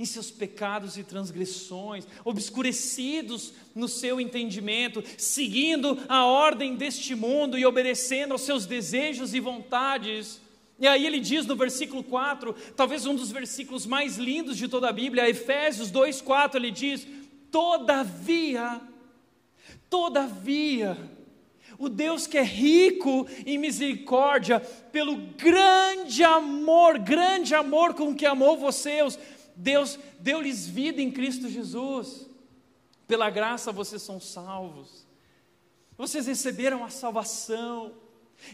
em seus pecados e transgressões, obscurecidos no seu entendimento, seguindo a ordem deste mundo e obedecendo aos seus desejos e vontades. E aí ele diz no versículo 4, talvez um dos versículos mais lindos de toda a Bíblia, Efésios 2:4, ele diz: "Todavia, todavia, o Deus que é rico em misericórdia, pelo grande amor, grande amor com que amou vocês, Deus deu-lhes vida em Cristo Jesus. Pela graça vocês são salvos. Vocês receberam a salvação.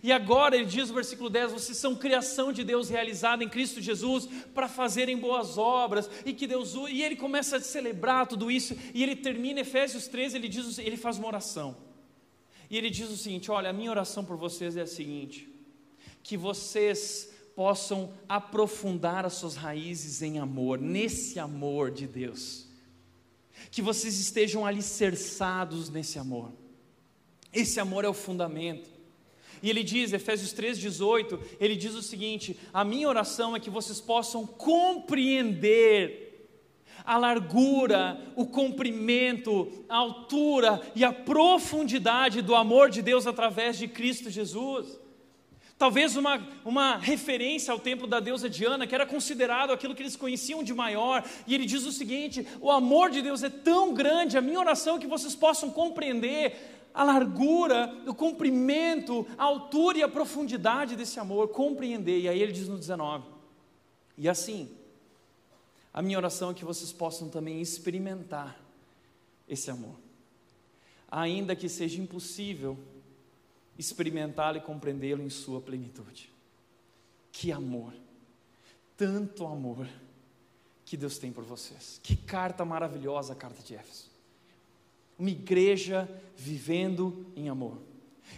E agora ele diz no versículo 10: vocês são criação de Deus realizada em Cristo Jesus para fazerem boas obras, e que Deus e ele começa a celebrar tudo isso, e ele termina Efésios 13, ele diz, ele faz uma oração. E ele diz o seguinte: olha, a minha oração por vocês é a seguinte: que vocês possam aprofundar as suas raízes em amor, nesse amor de Deus. Que vocês estejam alicerçados nesse amor. Esse amor é o fundamento. E ele diz, Efésios 3,18, ele diz o seguinte: a minha oração é que vocês possam compreender a largura, o comprimento, a altura e a profundidade do amor de Deus através de Cristo Jesus. Talvez uma, uma referência ao templo da deusa Diana, que era considerado aquilo que eles conheciam de maior, e ele diz o seguinte: o amor de Deus é tão grande, a minha oração é que vocês possam compreender a largura, o comprimento, a altura e a profundidade desse amor, compreender. E aí ele diz no 19: E assim, a minha oração é que vocês possam também experimentar esse amor, ainda que seja impossível experimentá-lo e compreendê-lo em sua plenitude. Que amor, tanto amor que Deus tem por vocês. Que carta maravilhosa a carta de Éfeso uma igreja vivendo em amor.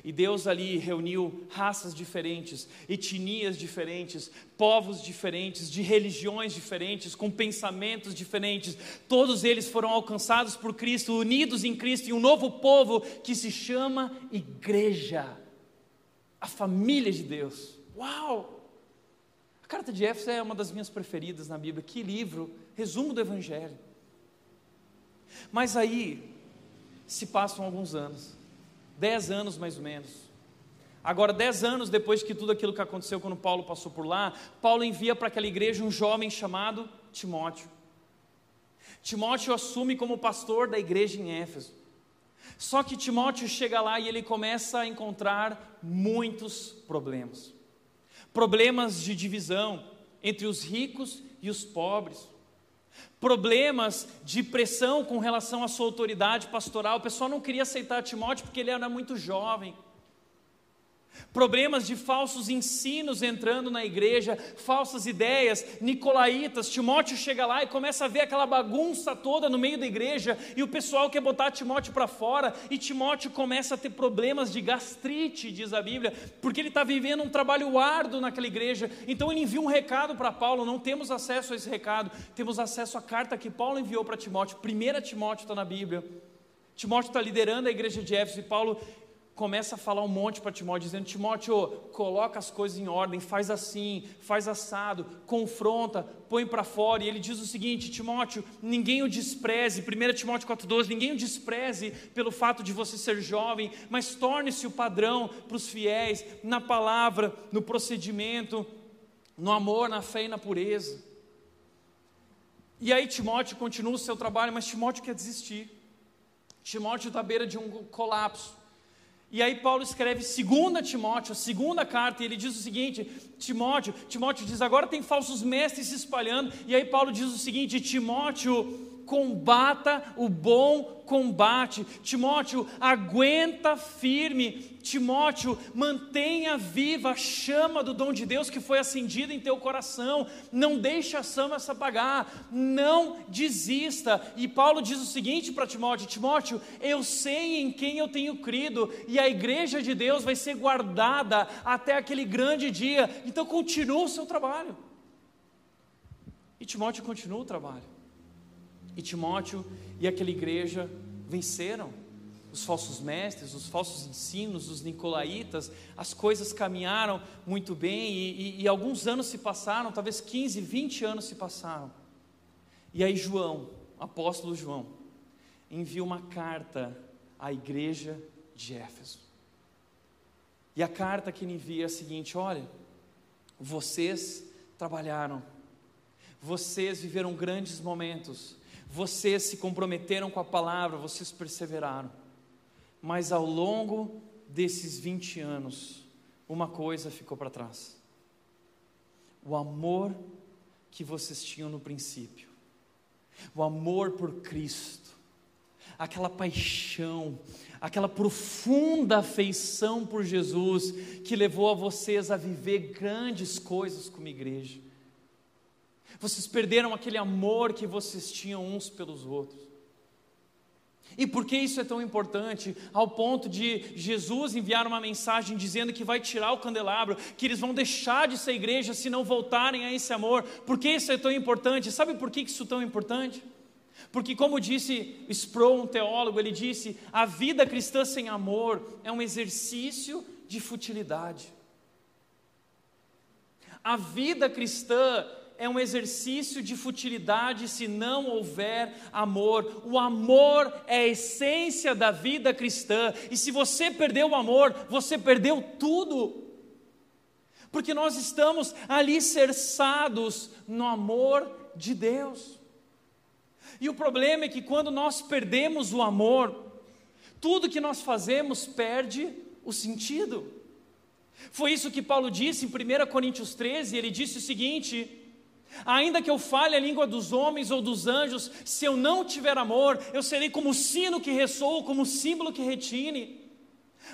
E Deus ali reuniu raças diferentes, etnias diferentes, povos diferentes, de religiões diferentes, com pensamentos diferentes. Todos eles foram alcançados por Cristo, unidos em Cristo, em um novo povo que se chama Igreja, a família de Deus. Uau! A carta de Éfeso é uma das minhas preferidas na Bíblia. Que livro, resumo do Evangelho. Mas aí, se passam alguns anos, dez anos mais ou menos. Agora, dez anos depois que tudo aquilo que aconteceu quando Paulo passou por lá, Paulo envia para aquela igreja um jovem chamado Timóteo. Timóteo assume como pastor da igreja em Éfeso. Só que Timóteo chega lá e ele começa a encontrar muitos problemas. Problemas de divisão entre os ricos e os pobres problemas de pressão com relação à sua autoridade pastoral. O pessoal não queria aceitar Timóteo porque ele era muito jovem. Problemas de falsos ensinos entrando na igreja, falsas ideias, nicolaítas. Timóteo chega lá e começa a ver aquela bagunça toda no meio da igreja e o pessoal quer botar Timóteo para fora e Timóteo começa a ter problemas de gastrite, diz a Bíblia, porque ele está vivendo um trabalho árduo naquela igreja. Então ele envia um recado para Paulo. Não temos acesso a esse recado, temos acesso à carta que Paulo enviou para Timóteo. Primeira Timóteo está na Bíblia. Timóteo está liderando a igreja de Éfeso e Paulo começa a falar um monte para Timóteo, dizendo: Timóteo, coloca as coisas em ordem, faz assim, faz assado, confronta, põe para fora. E ele diz o seguinte: Timóteo, ninguém o despreze, 1 Timóteo 4,12, ninguém o despreze pelo fato de você ser jovem, mas torne-se o padrão para os fiéis, na palavra, no procedimento, no amor, na fé e na pureza. E aí Timóteo continua o seu trabalho, mas Timóteo quer desistir. Timóteo está à beira de um colapso. E aí Paulo escreve 2 Timóteo, a segunda carta, e ele diz o seguinte: Timóteo, Timóteo diz, agora tem falsos mestres se espalhando, e aí Paulo diz o seguinte: Timóteo, combata o bom combate. Timóteo, aguenta firme. Timóteo, mantenha viva a chama do dom de Deus que foi acendida em teu coração. Não deixe a chama se apagar. Não desista. E Paulo diz o seguinte para Timóteo: Timóteo, eu sei em quem eu tenho crido, e a igreja de Deus vai ser guardada até aquele grande dia. Então continua o seu trabalho. E Timóteo continua o trabalho. E Timóteo e aquela igreja venceram os falsos mestres, os falsos ensinos, os nicolaítas, as coisas caminharam muito bem e, e, e, alguns anos se passaram, talvez 15, 20 anos se passaram. E aí João, apóstolo João, envia uma carta à igreja de Éfeso. E a carta que ele envia é a seguinte: olha, vocês trabalharam, vocês viveram grandes momentos, vocês se comprometeram com a palavra, vocês perseveraram. Mas ao longo desses 20 anos, uma coisa ficou para trás: o amor que vocês tinham no princípio, o amor por Cristo, aquela paixão, aquela profunda afeição por Jesus que levou a vocês a viver grandes coisas como igreja. Vocês perderam aquele amor que vocês tinham uns pelos outros. E por que isso é tão importante? Ao ponto de Jesus enviar uma mensagem dizendo que vai tirar o candelabro, que eles vão deixar de ser igreja se não voltarem a esse amor. Por que isso é tão importante? Sabe por que isso é tão importante? Porque, como disse Sproul, um teólogo, ele disse: a vida cristã sem amor é um exercício de futilidade. A vida cristã é um exercício de futilidade se não houver amor. O amor é a essência da vida cristã, e se você perdeu o amor, você perdeu tudo. Porque nós estamos alicerçados no amor de Deus. E o problema é que quando nós perdemos o amor, tudo que nós fazemos perde o sentido. Foi isso que Paulo disse em 1 Coríntios 13, ele disse o seguinte: Ainda que eu fale a língua dos homens ou dos anjos, se eu não tiver amor, eu serei como o sino que ressoa, como o símbolo que retine.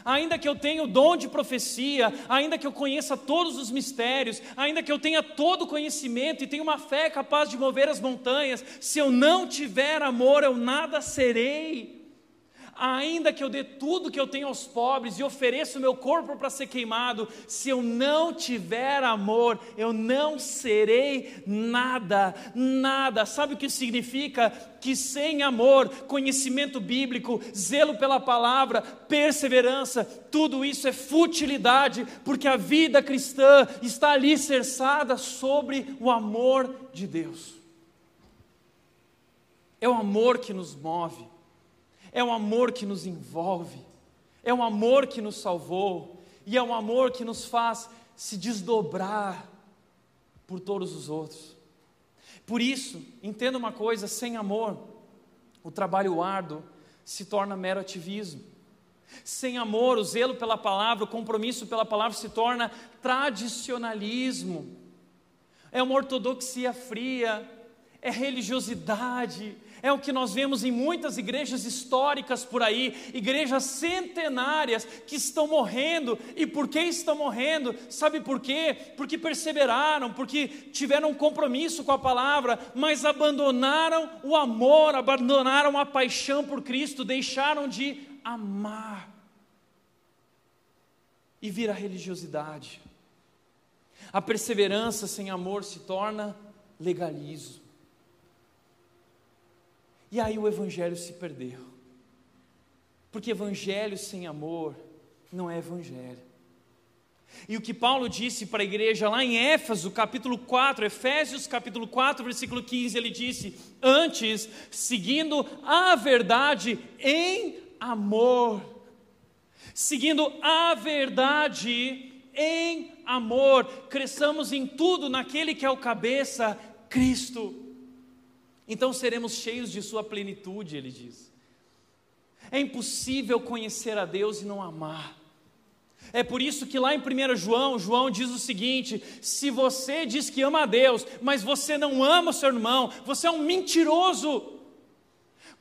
Ainda que eu tenha o dom de profecia, ainda que eu conheça todos os mistérios, ainda que eu tenha todo o conhecimento e tenha uma fé capaz de mover as montanhas, se eu não tiver amor, eu nada serei ainda que eu dê tudo que eu tenho aos pobres e ofereça o meu corpo para ser queimado, se eu não tiver amor, eu não serei nada, nada. Sabe o que significa? Que sem amor, conhecimento bíblico, zelo pela palavra, perseverança, tudo isso é futilidade, porque a vida cristã está alicerçada sobre o amor de Deus. É o amor que nos move é um amor que nos envolve, é um amor que nos salvou, e é um amor que nos faz se desdobrar por todos os outros. Por isso, entenda uma coisa: sem amor, o trabalho árduo se torna mero ativismo. Sem amor, o zelo pela palavra, o compromisso pela palavra se torna tradicionalismo. É uma ortodoxia fria, é religiosidade, É o que nós vemos em muitas igrejas históricas por aí, igrejas centenárias que estão morrendo. E por que estão morrendo? Sabe por quê? Porque perseveraram, porque tiveram um compromisso com a palavra, mas abandonaram o amor, abandonaram a paixão por Cristo, deixaram de amar. E vira religiosidade. A perseverança sem amor se torna legalismo. E aí o evangelho se perdeu. Porque evangelho sem amor não é evangelho. E o que Paulo disse para a igreja lá em Éfeso, capítulo 4, Efésios capítulo 4, versículo 15, ele disse: Antes, seguindo a verdade em amor, seguindo a verdade em amor, cresçamos em tudo naquele que é o cabeça, Cristo. Então seremos cheios de Sua plenitude, ele diz. É impossível conhecer a Deus e não amar. É por isso que lá em 1 João, João diz o seguinte: se você diz que ama a Deus, mas você não ama o seu irmão, você é um mentiroso.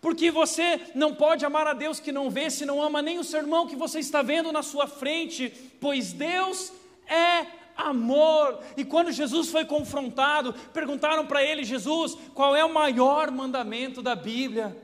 Porque você não pode amar a Deus que não vê, se não ama nem o seu irmão que você está vendo na sua frente, pois Deus é amor. E quando Jesus foi confrontado, perguntaram para ele: Jesus, qual é o maior mandamento da Bíblia?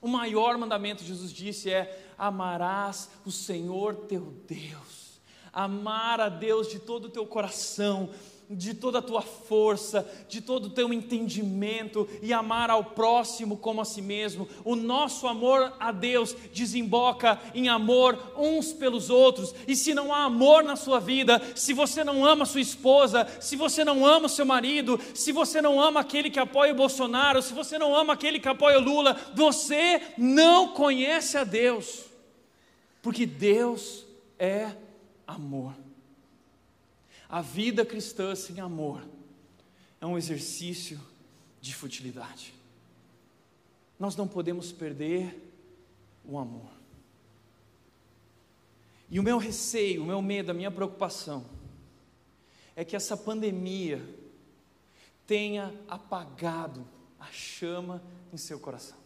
O maior mandamento, Jesus disse, é: amarás o Senhor teu Deus. Amar a Deus de todo o teu coração, de toda a tua força, de todo o teu entendimento e amar ao próximo como a si mesmo. O nosso amor a Deus desemboca em amor uns pelos outros. E se não há amor na sua vida, se você não ama sua esposa, se você não ama seu marido, se você não ama aquele que apoia o Bolsonaro, se você não ama aquele que apoia o Lula, você não conhece a Deus. Porque Deus é amor. A vida cristã sem amor é um exercício de futilidade. Nós não podemos perder o amor. E o meu receio, o meu medo, a minha preocupação é que essa pandemia tenha apagado a chama em seu coração.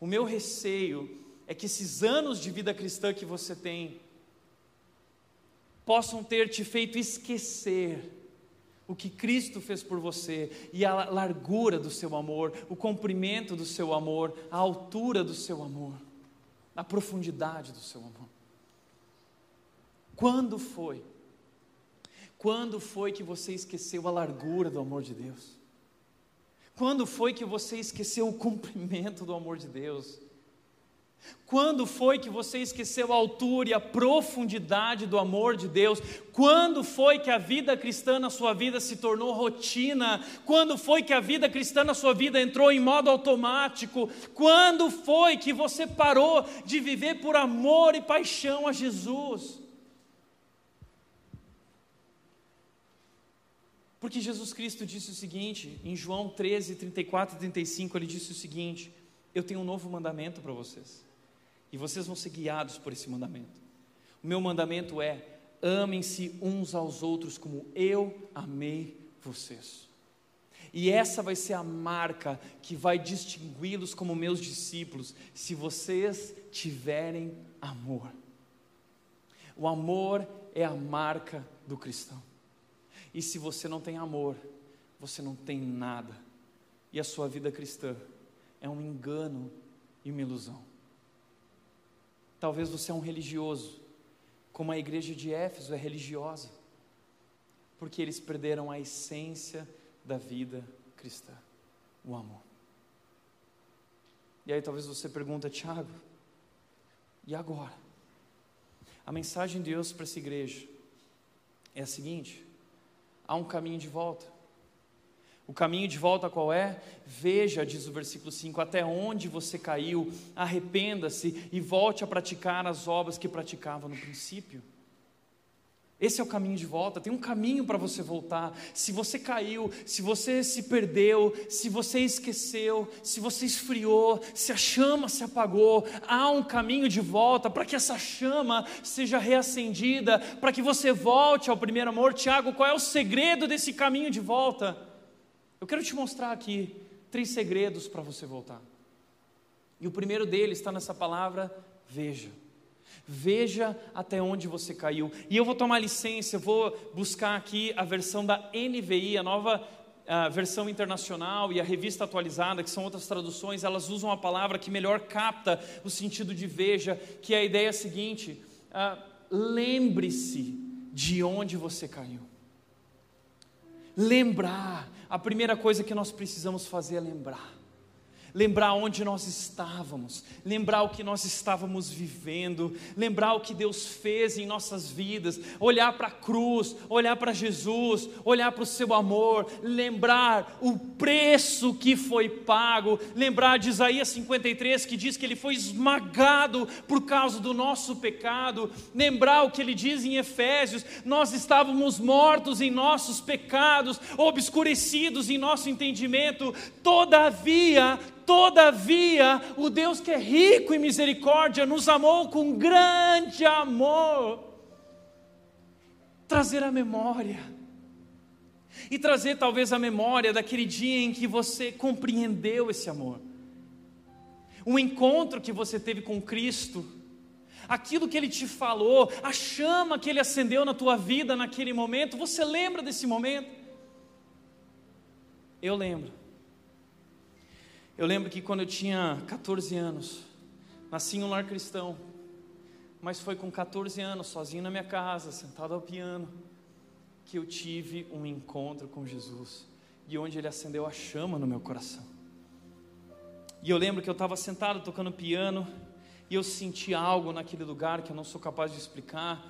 O meu receio é que esses anos de vida cristã que você tem possam ter te feito esquecer o que Cristo fez por você e a largura do seu amor, o comprimento do seu amor, a altura do seu amor, a profundidade do seu amor. Quando foi? Quando foi que você esqueceu a largura do amor de Deus? Quando foi que você esqueceu o comprimento do amor de Deus? Quando foi que você esqueceu a altura e a profundidade do amor de Deus? Quando foi que a vida cristã na sua vida se tornou rotina? Quando foi que a vida cristã na sua vida entrou em modo automático? Quando foi que você parou de viver por amor e paixão a Jesus? Porque Jesus Cristo disse o seguinte, em João 13, 34 e 35, ele disse o seguinte: Eu tenho um novo mandamento para vocês e vocês vão ser guiados por esse mandamento. O meu mandamento é: amem-se uns aos outros como eu amei vocês. E essa vai ser a marca que vai distingui-los como meus discípulos, se vocês tiverem amor. O amor é a marca do cristão. E se você não tem amor, você não tem nada. E a sua vida cristã é um engano e uma ilusão. Talvez você é um religioso, como a igreja de Éfeso é religiosa, porque eles perderam a essência da vida cristã, o amor. E aí talvez você pergunta, Tiago, e agora? A mensagem de Deus para essa igreja é a seguinte: há um caminho de volta. O caminho de volta qual é? Veja, diz o versículo 5, até onde você caiu, arrependa-se e volte a praticar as obras que praticava no princípio. Esse é o caminho de volta, tem um caminho para você voltar. Se você caiu, se você se perdeu, se você esqueceu, se você esfriou, se a chama se apagou, há um caminho de volta para que essa chama seja reacendida, para que você volte ao primeiro amor. Tiago, qual é o segredo desse caminho de volta? Eu quero te mostrar aqui três segredos para você voltar. E o primeiro deles está nessa palavra veja. Veja até onde você caiu. E eu vou tomar licença, eu vou buscar aqui a versão da NVI, a nova a versão internacional e a revista atualizada, que são outras traduções, elas usam a palavra que melhor capta o sentido de veja, que é a ideia seguinte: uh, lembre-se de onde você caiu. Lembrar, a primeira coisa que nós precisamos fazer é lembrar lembrar onde nós estávamos, lembrar o que nós estávamos vivendo, lembrar o que Deus fez em nossas vidas, olhar para a cruz, olhar para Jesus, olhar para o seu amor, lembrar o preço que foi pago, lembrar de Isaías 53 que diz que ele foi esmagado por causa do nosso pecado, lembrar o que ele diz em Efésios, nós estávamos mortos em nossos pecados, obscurecidos em nosso entendimento, todavia Todavia, o Deus que é rico em misericórdia nos amou com grande amor. Trazer a memória, e trazer talvez a memória daquele dia em que você compreendeu esse amor, um encontro que você teve com Cristo, aquilo que Ele te falou, a chama que Ele acendeu na tua vida naquele momento, você lembra desse momento? Eu lembro. Eu lembro que quando eu tinha 14 anos, nasci em um lar cristão, mas foi com 14 anos, sozinho na minha casa, sentado ao piano, que eu tive um encontro com Jesus e onde Ele acendeu a chama no meu coração. E eu lembro que eu estava sentado tocando piano e eu senti algo naquele lugar que eu não sou capaz de explicar.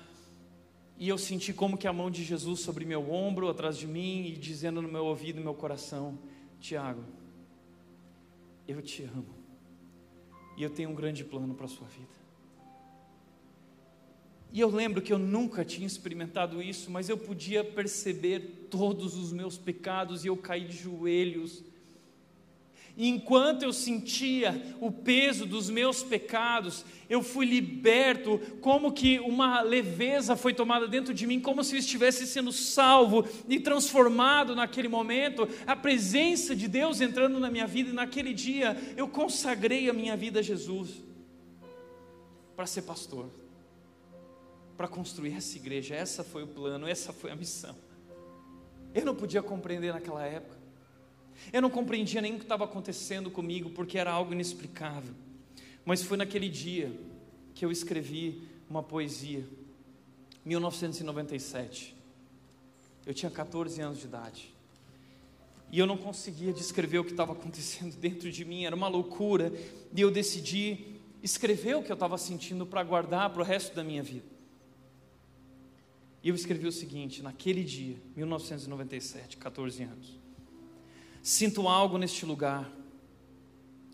E eu senti como que a mão de Jesus sobre meu ombro, atrás de mim, e dizendo no meu ouvido, no meu coração: Tiago, eu te amo. E eu tenho um grande plano para a sua vida. E eu lembro que eu nunca tinha experimentado isso, mas eu podia perceber todos os meus pecados e eu caí de joelhos enquanto eu sentia o peso dos meus pecados, eu fui liberto, como que uma leveza foi tomada dentro de mim, como se eu estivesse sendo salvo e transformado naquele momento, a presença de Deus entrando na minha vida, e naquele dia eu consagrei a minha vida a Jesus para ser pastor, para construir essa igreja. Essa foi o plano, essa foi a missão. Eu não podia compreender naquela época. Eu não compreendia nem o que estava acontecendo comigo, porque era algo inexplicável. Mas foi naquele dia que eu escrevi uma poesia, 1997. Eu tinha 14 anos de idade. E eu não conseguia descrever o que estava acontecendo dentro de mim, era uma loucura. E eu decidi escrever o que eu estava sentindo para guardar para o resto da minha vida. E eu escrevi o seguinte, naquele dia, 1997, 14 anos. Sinto algo neste lugar,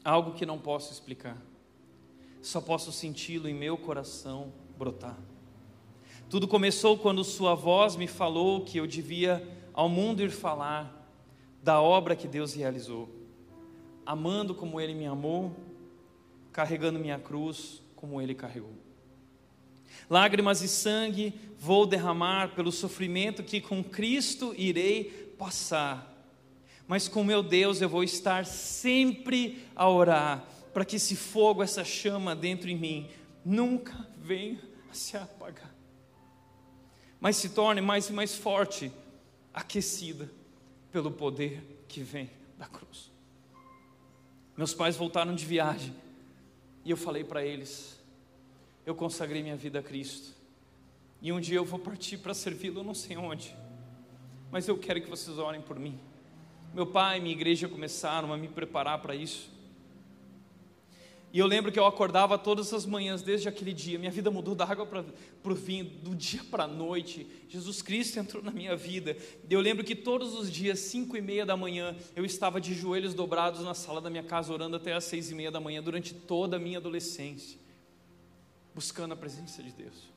algo que não posso explicar, só posso senti-lo em meu coração brotar. Tudo começou quando Sua voz me falou que eu devia ao mundo ir falar da obra que Deus realizou, amando como Ele me amou, carregando minha cruz como Ele carregou. Lágrimas e sangue vou derramar pelo sofrimento que com Cristo irei passar mas com meu Deus eu vou estar sempre a orar, para que esse fogo, essa chama dentro em mim, nunca venha a se apagar, mas se torne mais e mais forte, aquecida pelo poder que vem da cruz. Meus pais voltaram de viagem e eu falei para eles: eu consagrei minha vida a Cristo. E um dia eu vou partir para servi-lo, eu não sei onde, mas eu quero que vocês orem por mim. Meu pai e minha igreja começaram a me preparar para isso. E eu lembro que eu acordava todas as manhãs desde aquele dia. Minha vida mudou da água para o vinho, do dia para a noite. Jesus Cristo entrou na minha vida. Eu lembro que todos os dias, cinco e meia da manhã, eu estava de joelhos dobrados na sala da minha casa, orando até as seis e meia da manhã, durante toda a minha adolescência, buscando a presença de Deus.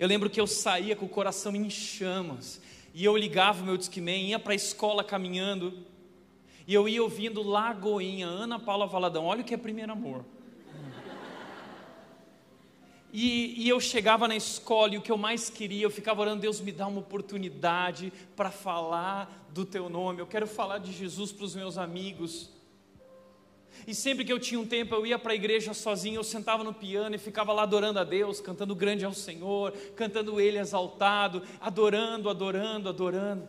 Eu lembro que eu saía com o coração em chamas, e eu ligava o meu Discman, ia para a escola caminhando, e eu ia ouvindo Lagoinha, Ana Paula Valadão, olha o que é primeiro amor. E, e, eu chegava na escola e o que eu mais queria, eu ficava orando, Deus me dá uma oportunidade para falar do teu nome, eu quero falar de Jesus para os meus amigos. E sempre que eu tinha um tempo, eu ia para a igreja sozinho, eu sentava no piano e ficava lá adorando a Deus, cantando grande ao Senhor, cantando Ele exaltado, adorando, adorando, adorando.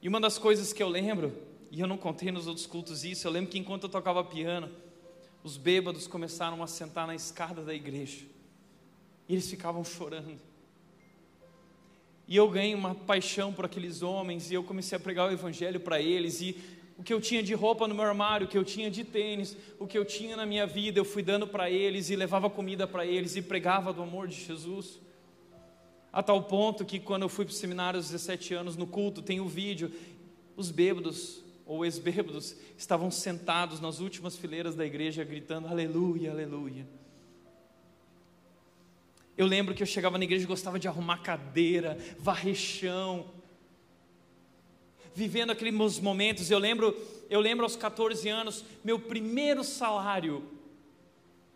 E uma das coisas que eu lembro, e eu não contei nos outros cultos isso, eu lembro que enquanto eu tocava piano, os bêbados começaram a sentar na escada da igreja. E eles ficavam chorando. E eu ganhei uma paixão por aqueles homens, e eu comecei a pregar o evangelho para eles, e o que eu tinha de roupa no meu armário, o que eu tinha de tênis, o que eu tinha na minha vida, eu fui dando para eles, e levava comida para eles, e pregava do amor de Jesus. A tal ponto que quando eu fui para o seminário aos 17 anos, no culto, tem o um vídeo, os bêbados ou ex-bêbados estavam sentados nas últimas fileiras da igreja gritando aleluia, aleluia. Eu lembro que eu chegava na igreja e gostava de arrumar cadeira, varrer chão, vivendo aqueles momentos. Eu lembro, eu lembro aos 14 anos, meu primeiro salário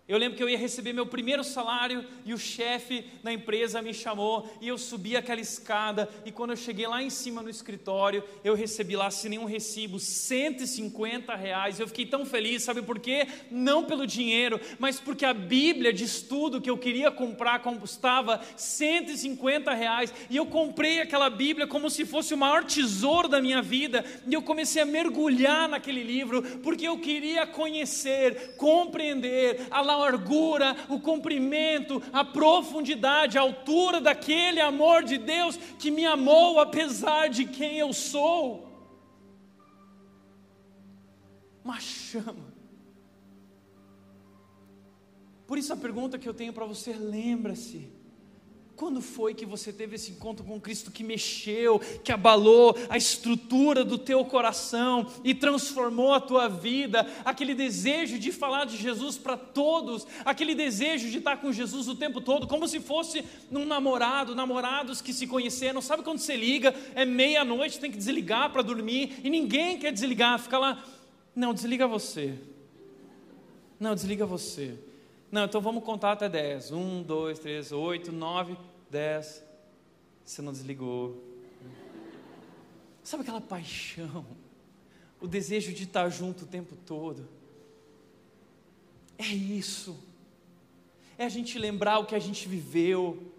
eu lembro que eu ia receber meu primeiro salário e o chefe da empresa me chamou e eu subi aquela escada e quando eu cheguei lá em cima no escritório, eu recebi lá sem nenhum recibo 150 reais. Eu fiquei tão feliz, sabe por quê? Não pelo dinheiro, mas porque a Bíblia de estudo que eu queria comprar custava 150 reais e eu comprei aquela Bíblia como se fosse o maior tesouro da minha vida e eu comecei a mergulhar naquele livro porque eu queria conhecer, compreender a largura, o comprimento, a profundidade, a altura daquele amor de Deus que me amou apesar de quem eu sou. Uma chama. Por isso a pergunta que eu tenho para você, lembra-se quando foi que você teve esse encontro com Cristo que mexeu, que abalou a estrutura do teu coração e transformou a tua vida? Aquele desejo de falar de Jesus para todos, aquele desejo de estar com Jesus o tempo todo, como se fosse um namorado, namorados que se conheceram. Sabe quando você liga, é meia-noite, tem que desligar para dormir e ninguém quer desligar, fica lá. Não, desliga você. Não, desliga você. Não, então vamos contar até 10. 1, 2, 3, 8, 9. 10, você não desligou. Sabe aquela paixão, o desejo de estar junto o tempo todo? É isso, é a gente lembrar o que a gente viveu,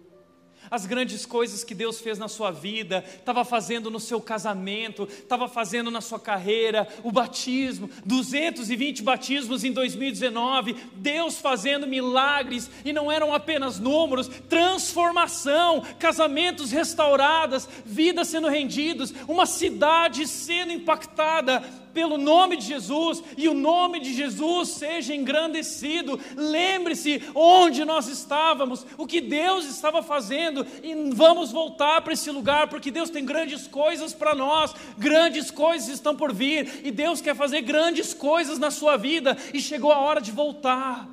as grandes coisas que Deus fez na sua vida, estava fazendo no seu casamento, estava fazendo na sua carreira, o batismo, 220 batismos em 2019, Deus fazendo milagres, e não eram apenas números, transformação, casamentos restaurados, vidas sendo rendidos, uma cidade sendo impactada, pelo nome de Jesus e o nome de Jesus seja engrandecido. Lembre-se onde nós estávamos, o que Deus estava fazendo e vamos voltar para esse lugar porque Deus tem grandes coisas para nós, grandes coisas estão por vir e Deus quer fazer grandes coisas na sua vida e chegou a hora de voltar.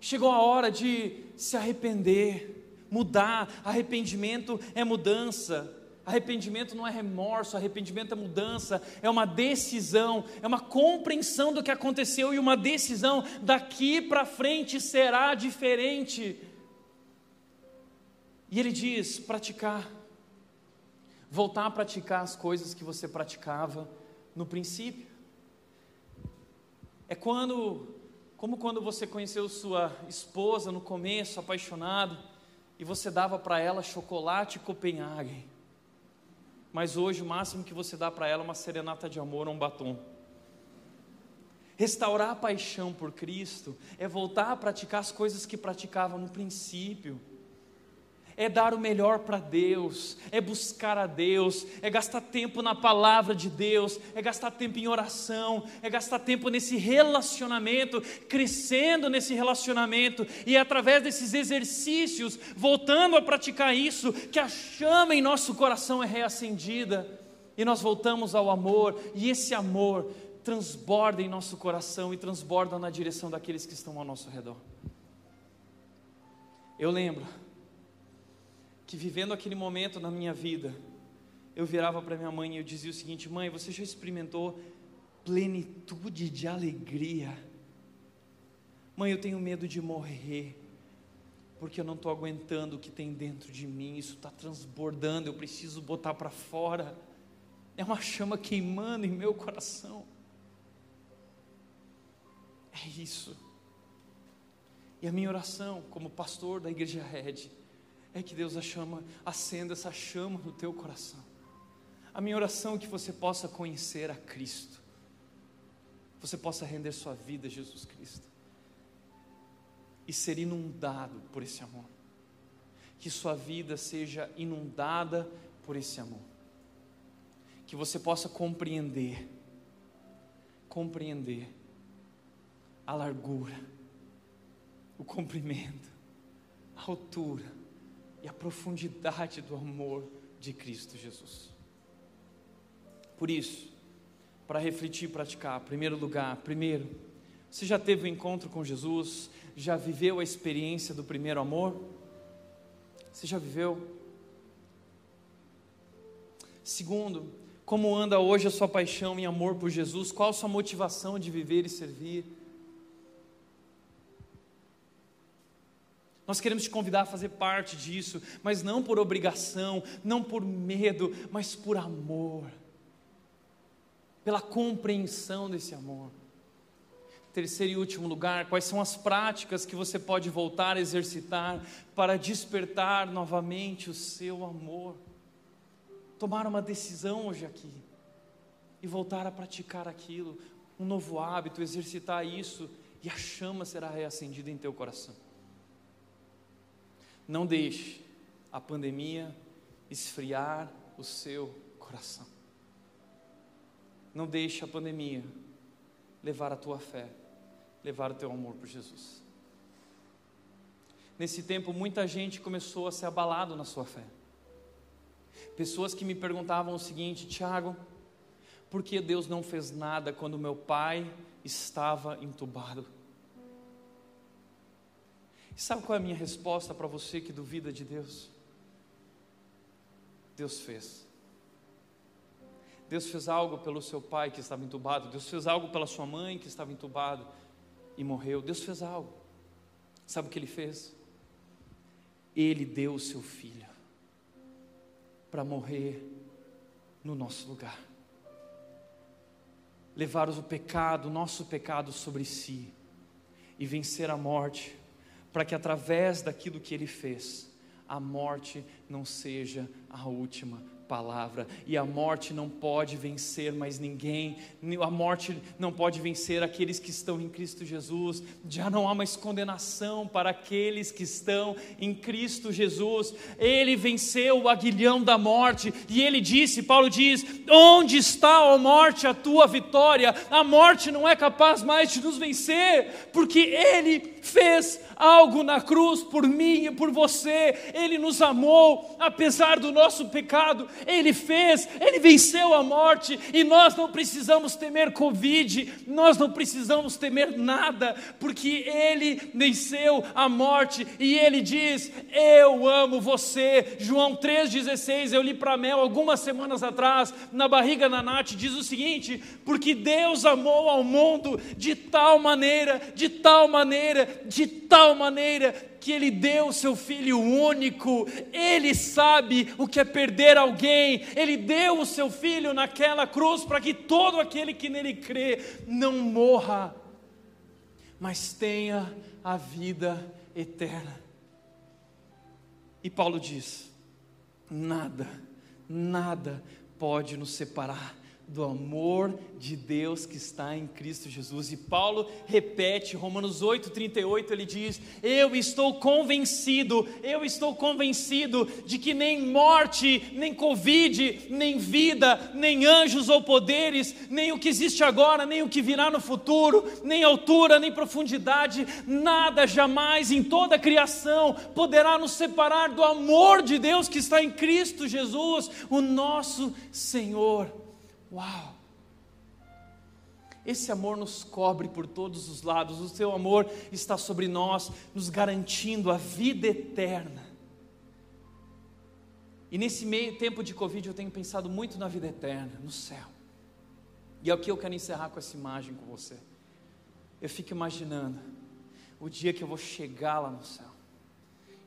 Chegou a hora de se arrepender, mudar. Arrependimento é mudança. Arrependimento não é remorso, arrependimento é mudança, é uma decisão, é uma compreensão do que aconteceu e uma decisão daqui para frente será diferente. E ele diz: praticar, voltar a praticar as coisas que você praticava no princípio. É quando, como quando você conheceu sua esposa no começo, apaixonado, e você dava para ela chocolate Copenhague mas hoje o máximo que você dá para ela é uma serenata de amor ou um batom. Restaurar a paixão por Cristo é voltar a praticar as coisas que praticava no princípio é dar o melhor para Deus, é buscar a Deus, é gastar tempo na palavra de Deus, é gastar tempo em oração, é gastar tempo nesse relacionamento, crescendo nesse relacionamento, e é através desses exercícios, voltando a praticar isso, que a chama em nosso coração é reacendida, e nós voltamos ao amor, e esse amor transborda em nosso coração e transborda na direção daqueles que estão ao nosso redor. Eu lembro que vivendo aquele momento na minha vida, eu virava para minha mãe e eu dizia o seguinte: Mãe, você já experimentou plenitude de alegria Mãe, eu tenho medo de morrer, porque eu não estou aguentando o que tem dentro de mim, isso está transbordando, eu preciso botar para fora. É uma chama queimando em meu coração. É isso. E a minha oração, como pastor da igreja Red, é que Deus a chama, acenda essa chama no teu coração. A minha oração é que você possa conhecer a Cristo, você possa render sua vida a Jesus Cristo e ser inundado por esse amor. Que sua vida seja inundada por esse amor. Que você possa compreender, compreender a largura, o comprimento, a altura e a profundidade do amor de Cristo Jesus. Por isso, para refletir e praticar, primeiro lugar, primeiro, você já teve um encontro com Jesus? Já viveu a experiência do primeiro amor? Você já viveu? Segundo, como anda hoje a sua paixão e amor por Jesus? Qual a sua motivação de viver e servir? Nós queremos te convidar a fazer parte disso, mas não por obrigação, não por medo, mas por amor, pela compreensão desse amor. Terceiro e último lugar, quais são as práticas que você pode voltar a exercitar para despertar novamente o seu amor? Tomar uma decisão hoje aqui e voltar a praticar aquilo, um novo hábito, exercitar isso e a chama será reacendida em teu coração. Não deixe a pandemia esfriar o seu coração. Não deixe a pandemia levar a tua fé levar o teu amor por Jesus. Nesse tempo, muita gente começou a ser abalado na sua fé. Pessoas que me perguntavam o seguinte: Tiago, por que Deus não fez nada quando meu pai estava entubado? E sabe qual é a minha resposta para você que duvida de Deus? Deus fez. Deus fez algo pelo seu pai que estava entubado, Deus fez algo pela sua mãe que estava entubado, e morreu, Deus fez algo. Sabe o que ele fez? Ele deu o seu filho para morrer no nosso lugar. Levar o pecado, o nosso pecado sobre si e vencer a morte, para que através daquilo que ele fez, a morte não seja a última palavra, e a morte não pode vencer mais ninguém, a morte não pode vencer aqueles que estão em Cristo Jesus, já não há mais condenação para aqueles que estão em Cristo Jesus, ele venceu o aguilhão da morte, e ele disse: Paulo diz: Onde está, ó morte, a tua vitória? A morte não é capaz mais de nos vencer, porque ele fez algo na cruz por mim e por você, ele nos amou, apesar do nosso pecado, ele fez, Ele venceu a morte. E nós não precisamos temer Covid, nós não precisamos temer nada, porque Ele venceu a morte. E Ele diz: Eu amo você. João 3,16, eu li para Mel algumas semanas atrás, na barriga da Nath, diz o seguinte: Porque Deus amou ao mundo de tal maneira, de tal maneira, de tal maneira, que Ele deu o seu Filho único, Ele sabe o que é perder alguém, Ele deu o seu Filho naquela cruz para que todo aquele que nele crê não morra, mas tenha a vida eterna. E Paulo diz: nada, nada pode nos separar do amor de Deus que está em Cristo Jesus. E Paulo repete, Romanos 8:38, ele diz: "Eu estou convencido, eu estou convencido de que nem morte, nem covid, nem vida, nem anjos ou poderes, nem o que existe agora, nem o que virá no futuro, nem altura, nem profundidade, nada jamais em toda a criação poderá nos separar do amor de Deus que está em Cristo Jesus, o nosso Senhor." Uau! Esse amor nos cobre por todos os lados, o seu amor está sobre nós, nos garantindo a vida eterna. E nesse meio tempo de Covid eu tenho pensado muito na vida eterna, no céu. E é o que eu quero encerrar com essa imagem com você. Eu fico imaginando o dia que eu vou chegar lá no céu.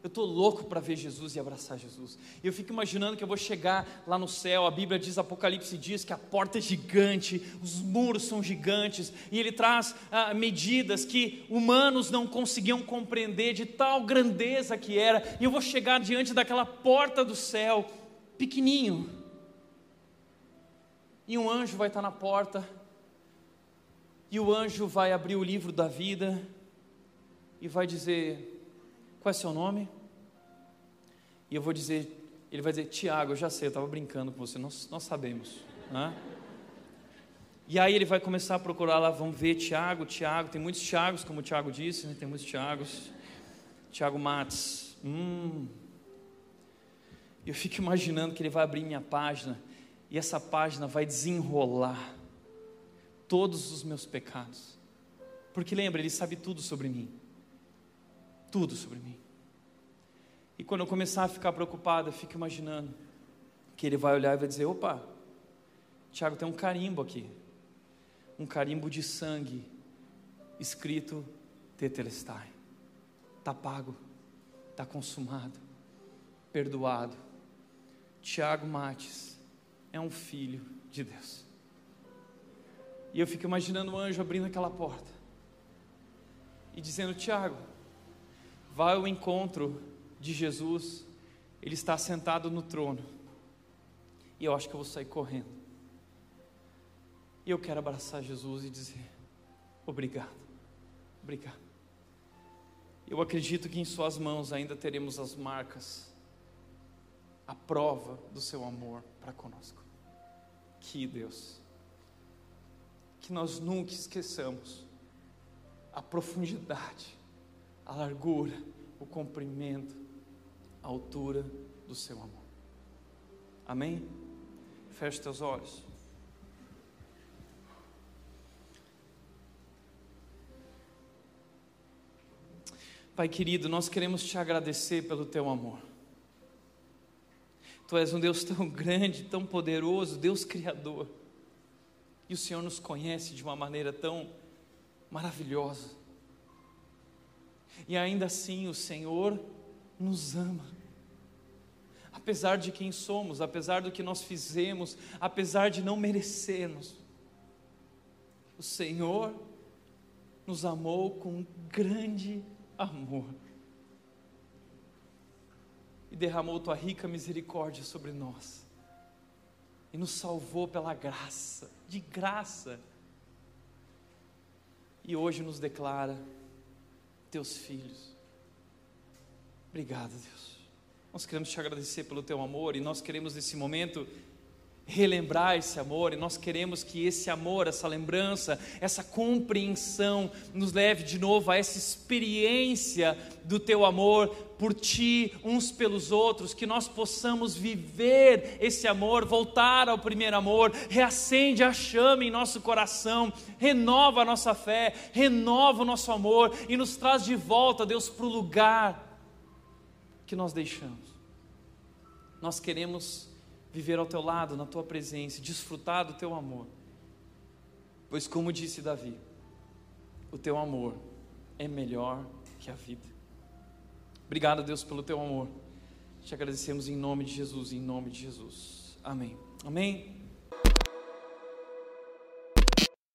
Eu estou louco para ver Jesus e abraçar Jesus. Eu fico imaginando que eu vou chegar lá no céu. A Bíblia diz, Apocalipse diz que a porta é gigante, os muros são gigantes, e ele traz ah, medidas que humanos não conseguiam compreender de tal grandeza que era. E eu vou chegar diante daquela porta do céu, pequenininho. E um anjo vai estar na porta, e o anjo vai abrir o livro da vida e vai dizer: qual é seu nome? E eu vou dizer, ele vai dizer, Tiago, eu já sei, eu estava brincando com você, nós, nós sabemos. Né? E aí ele vai começar a procurar lá, vamos ver Tiago, Tiago, tem muitos Tiagos, como o Tiago disse, né? tem muitos Tiagos. Tiago Matos. Hum. Eu fico imaginando que ele vai abrir minha página e essa página vai desenrolar todos os meus pecados. Porque lembra, ele sabe tudo sobre mim tudo sobre mim. E quando eu começar a ficar preocupado, eu fico imaginando que ele vai olhar e vai dizer: opa, Tiago, tem um carimbo aqui, um carimbo de sangue, escrito Tetelestai. Está pago, está consumado, perdoado. Tiago Mates é um filho de Deus. E eu fico imaginando o anjo abrindo aquela porta e dizendo: Tiago, vai ao encontro de Jesus, ele está sentado no trono, e eu acho que eu vou sair correndo. E eu quero abraçar Jesus e dizer: Obrigado, obrigado. Eu acredito que em Suas mãos ainda teremos as marcas, a prova do Seu amor para conosco. Que Deus, que nós nunca esqueçamos a profundidade a largura, o comprimento, a altura do seu amor. Amém? Feche teus olhos. Pai querido, nós queremos te agradecer pelo teu amor. Tu és um Deus tão grande, tão poderoso, Deus Criador. E o Senhor nos conhece de uma maneira tão maravilhosa. E ainda assim o Senhor nos ama. Apesar de quem somos, apesar do que nós fizemos, apesar de não merecermos, o Senhor nos amou com grande amor e derramou tua rica misericórdia sobre nós e nos salvou pela graça, de graça. E hoje nos declara teus filhos. Obrigado, Deus. Nós queremos te agradecer pelo teu amor e nós queremos nesse momento relembrar esse amor e nós queremos que esse amor, essa lembrança, essa compreensão nos leve de novo a essa experiência do teu amor por ti, uns pelos outros, que nós possamos viver esse amor, voltar ao primeiro amor, reacende a chama em nosso coração, renova a nossa fé, renova o nosso amor e nos traz de volta, Deus, para o lugar que nós deixamos. Nós queremos viver ao teu lado, na tua presença, desfrutar do teu amor. Pois, como disse Davi, o teu amor é melhor que a vida. Obrigado, Deus, pelo teu amor. Te agradecemos em nome de Jesus, em nome de Jesus. Amém. Amém.